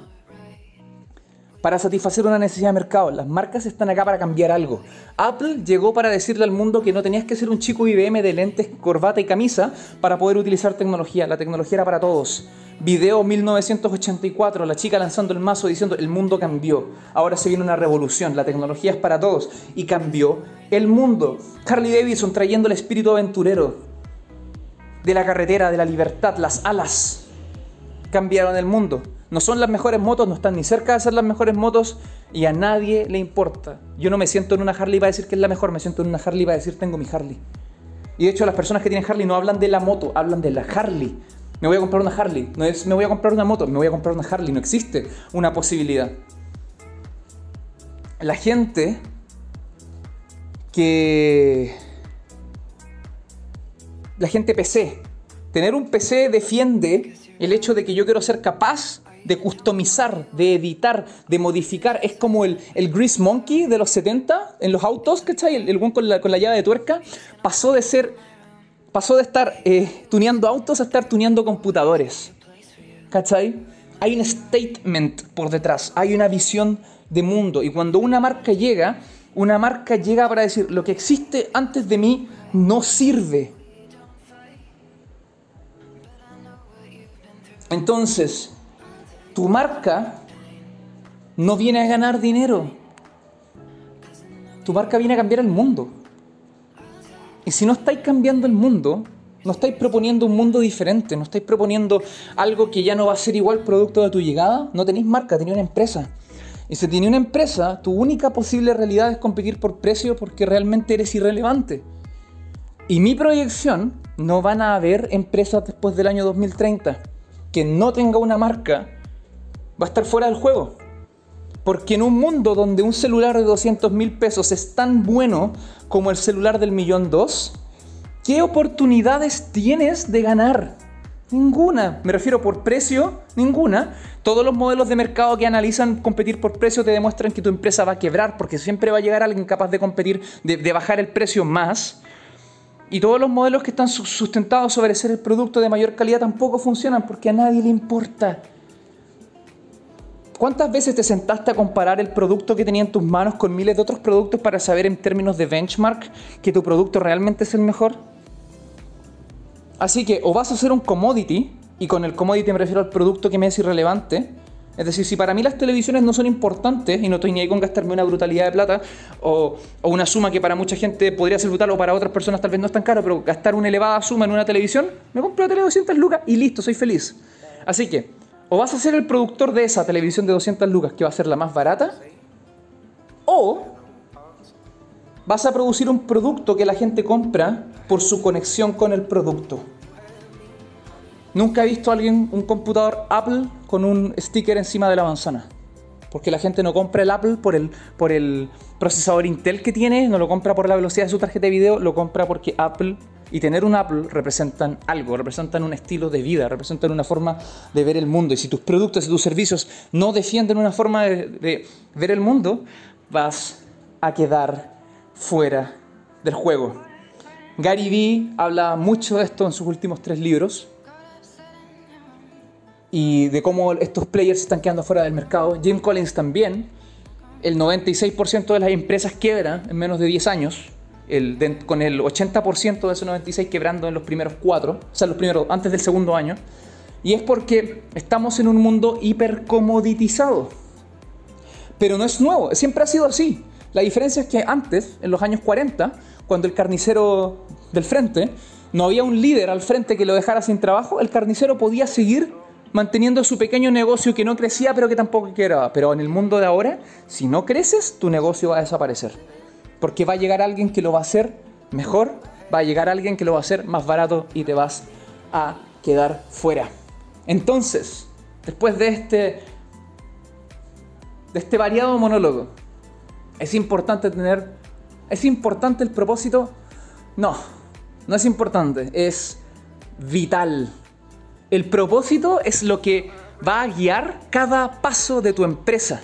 S1: para satisfacer una necesidad de mercado. Las marcas están acá para cambiar algo. Apple llegó para decirle al mundo que no tenías que ser un chico IBM de lentes, corbata y camisa para poder utilizar tecnología. La tecnología era para todos. Video 1984, la chica lanzando el mazo diciendo el mundo cambió. Ahora se viene una revolución, la tecnología es para todos. Y cambió el mundo. Harley Davidson trayendo el espíritu aventurero de la carretera, de la libertad, las alas cambiaron el mundo. No son las mejores motos, no están ni cerca de ser las mejores motos y a nadie le importa. Yo no me siento en una Harley para decir que es la mejor, me siento en una Harley para decir tengo mi Harley. Y de hecho las personas que tienen Harley no hablan de la moto, hablan de la Harley. Me voy a comprar una Harley, no es me voy a comprar una moto, me voy a comprar una Harley, no existe una posibilidad. La gente que la gente PC. Tener un PC defiende el hecho de que yo quiero ser capaz de customizar, de editar, de modificar. Es como el, el Grease Monkey de los 70 en los autos, ¿cachai? El, el con la, con la llave de tuerca. Pasó de ser. Pasó de estar eh, tuneando autos a estar tuneando computadores. ¿Cachai? Hay un statement por detrás, hay una visión de mundo. Y cuando una marca llega, una marca llega para decir: lo que existe antes de mí no sirve. Entonces, tu marca no viene a ganar dinero. Tu marca viene a cambiar el mundo. Y si no estáis cambiando el mundo, no estáis proponiendo un mundo diferente, no estáis proponiendo algo que ya no va a ser igual producto de tu llegada, no tenéis marca, tenéis una empresa. Y si tenéis una empresa, tu única posible realidad es competir por precio porque realmente eres irrelevante. Y mi proyección, no van a haber empresas después del año 2030 que no tenga una marca va a estar fuera del juego. Porque en un mundo donde un celular de 200 mil pesos es tan bueno como el celular del millón dos, ¿qué oportunidades tienes de ganar? Ninguna. Me refiero por precio, ninguna. Todos los modelos de mercado que analizan competir por precio te demuestran que tu empresa va a quebrar porque siempre va a llegar alguien capaz de competir, de, bajar el precio más. Y todos los modelos que están sustentados sobre ser el producto de mayor calidad tampoco funcionan porque a nadie le importa. ¿Cuántas veces te sentaste a comparar el producto que tenía en tus manos con miles de otros productos para saber en términos de benchmark que tu producto realmente es el mejor? Así que o vas a hacer un commodity, y con el commodity me refiero al producto que me es irrelevante, es decir, si para mí las televisiones no son importantes y no estoy ni ahí con gastarme una brutalidad de plata o, una suma que para mucha gente podría ser brutal o para otras personas tal vez no es tan caro, pero gastar una elevada suma en una televisión, me compro la tele de 200 lucas y listo, soy feliz. Así que, o vas a ser el productor de esa televisión de 200 lucas que va a ser la más barata, o vas a producir un producto que la gente compra por su conexión con el producto. Nunca he visto a alguien, un computador Apple, con un sticker encima de la manzana. Porque la gente no compra el Apple por el, por el procesador Intel que tiene, no lo compra por la velocidad de su tarjeta de video, lo compra porque Apple y tener un Apple representan algo, representan un estilo de vida, representan una forma de ver el mundo. Y si tus productos y tus servicios no defienden una forma de, de ver el mundo, vas a quedar fuera del juego. Gary Vee habla mucho de esto en sus últimos tres libros y de cómo estos players están quedando fuera del mercado. Jim Collins también. El 96% de las empresas quiebran en menos de 10 años, el, con el 80% de esos 96 quebrando en los primeros cuatro, o sea, los primeros, antes del segundo año. Y es porque estamos en un mundo hipercomoditizado. Pero no es nuevo, siempre ha sido así. La diferencia es que antes, en los años 40, cuando el carnicero del frente, no había un líder al frente que lo dejara sin trabajo, el carnicero podía seguir manteniendo su pequeño negocio que no crecía pero que tampoco quebraba. Pero en el mundo de ahora, si no creces, tu negocio va a desaparecer. Porque va a llegar alguien que lo va a hacer mejor, va a llegar alguien que lo va a hacer más barato y te vas a quedar fuera. Entonces, después de este, de este variado monólogo, es importante tener... ¿Es importante el propósito? No, no es importante, es vital el propósito es lo que va a guiar cada paso de tu empresa.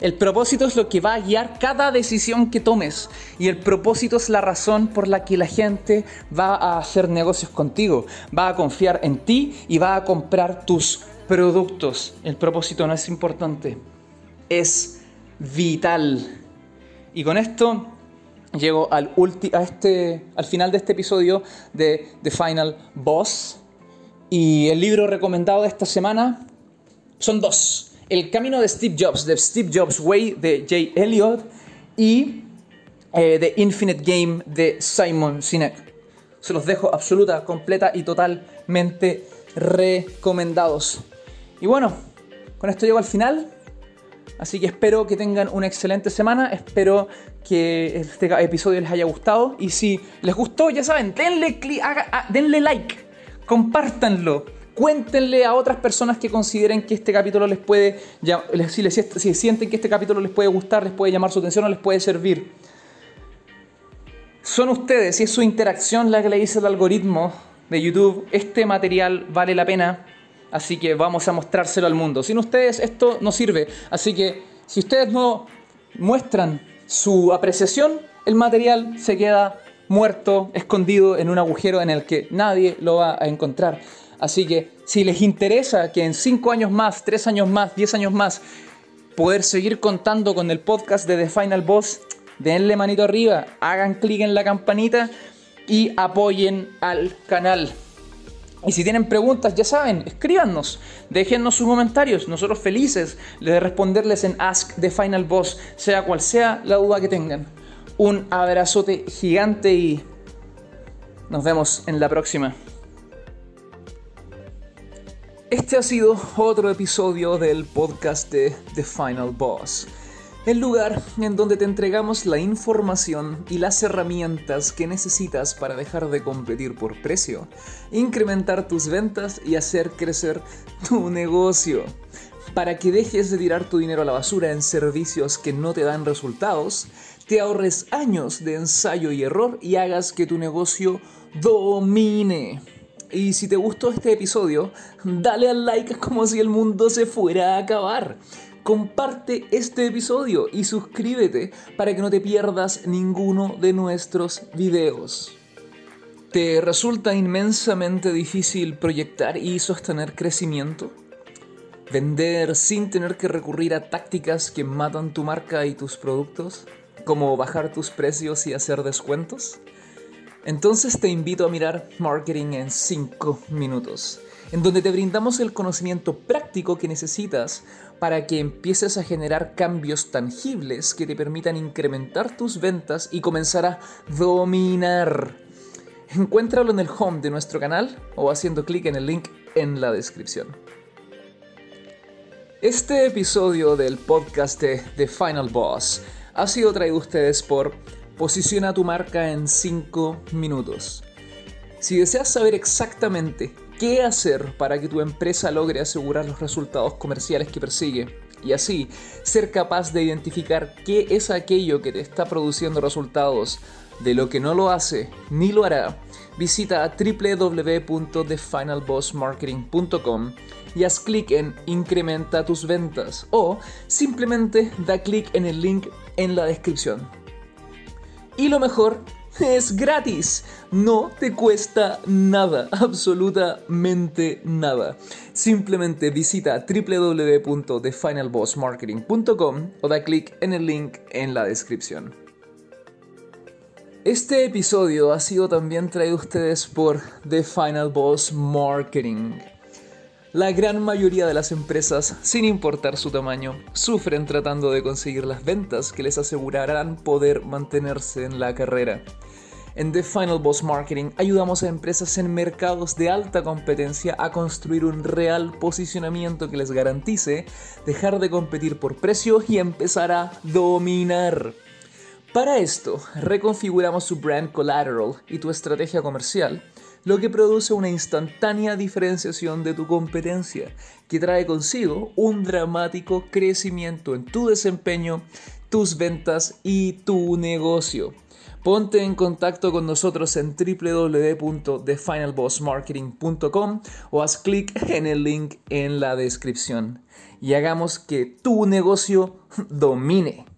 S1: El propósito es lo que va a guiar cada decisión que tomes. Y el propósito es la razón por la que la gente va a hacer negocios contigo, va a confiar en ti y va a comprar tus productos. El propósito no es importante, es vital. Y con esto llego al, a este, al final de este episodio de The Final Boss. Y el libro recomendado de esta semana son dos. El camino de Steve Jobs, de Steve Jobs Way, de Jay Elliott, y eh, The Infinite Game, de Simon Sinek. Se los dejo absoluta, completa y totalmente recomendados. Y bueno, con esto llego al final. Así que espero que tengan una excelente semana. Espero que este episodio les haya gustado. Y si les gustó, ya saben, denle, denle like compártanlo. Cuéntenle a otras personas que consideren que este capítulo les puede, si, les, si sienten que este capítulo les puede gustar, les puede llamar su atención o les puede servir. Son ustedes y es su interacción la que le dice el algoritmo de YouTube, este material vale la pena, así que vamos a mostrárselo al mundo. Sin ustedes esto no sirve, así que si ustedes no muestran su apreciación, el material se queda muerto, escondido en un agujero en el que nadie lo va a encontrar. Así que si les interesa que en 5 años más, 3 años más, 10 años más, poder seguir contando con el podcast de The Final Boss, denle manito arriba, hagan clic en la campanita y apoyen al canal. Y si tienen preguntas, ya saben, escríbanos, déjennos sus comentarios. Nosotros felices de responderles en Ask the Final Boss, sea cual sea la duda que tengan. Un abrazote gigante y nos vemos en la próxima. Este ha sido otro episodio del podcast de The Final Boss. el lugar en donde te entregamos la información y las herramientas que necesitas para dejar de competir por precio, incrementar tus ventas y hacer crecer tu negocio. Para que dejes de tirar tu dinero a la basura en servicios que no te dan resultados, te ahorres años de ensayo y error y hagas que tu negocio domine. Y si te gustó este episodio, dale al like como si el mundo se fuera a acabar comparte este episodio y suscríbete para que no te pierdas ninguno de nuestros videos. ¿Te resulta inmensamente difícil proyectar y sostener crecimiento? ¿Vender sin tener que recurrir a tácticas que matan tu marca y tus productos? ¿Como bajar tus precios y hacer descuentos? Entonces te invito a mirar Marketing en 5 minutos en donde te brindamos el conocimiento práctico que necesitas para que empieces a generar cambios tangibles que te permitan incrementar tus ventas y comenzar a dominar. Encuéntralo en el home de nuestro canal o haciendo clic en el link en la descripción. Este episodio del podcast de The Final Boss ha sido traído ustedes por Posiciona tu marca en 5 minutos. Si deseas saber exactamente qué hacer para que tu empresa logre asegurar los resultados comerciales que persigue y así ser capaz de identificar qué es aquello que te está produciendo resultados de lo que no lo hace ni lo hará, visita www.thefinalbossmarketing.com y haz clic en Incrementa tus ventas o simplemente da clic en el link en la descripción. Y lo mejor es gratis. No te cuesta nada, absolutamente nada. Simplemente visita www.thefinalbossmarketing.com o da clic en el link en la descripción. Este episodio ha sido también traído a ustedes por The Final Boss Marketing. La gran mayoría de las empresas, sin importar su tamaño, sufren tratando de conseguir las ventas que les asegurarán poder mantenerse en la carrera. En The Final Boss Marketing ayudamos a empresas en mercados de alta competencia a construir un real posicionamiento que les garantice dejar de competir por precio y empezar a dominar. Para esto, reconfiguramos su brand collateral y tu estrategia comercial lo que produce una instantánea diferenciación de tu competencia, que trae consigo un dramático crecimiento en tu desempeño, tus ventas y tu negocio. Ponte en contacto con nosotros en www.thefinalbossmarketing.com o haz clic en el link en la descripción y hagamos que tu negocio domine.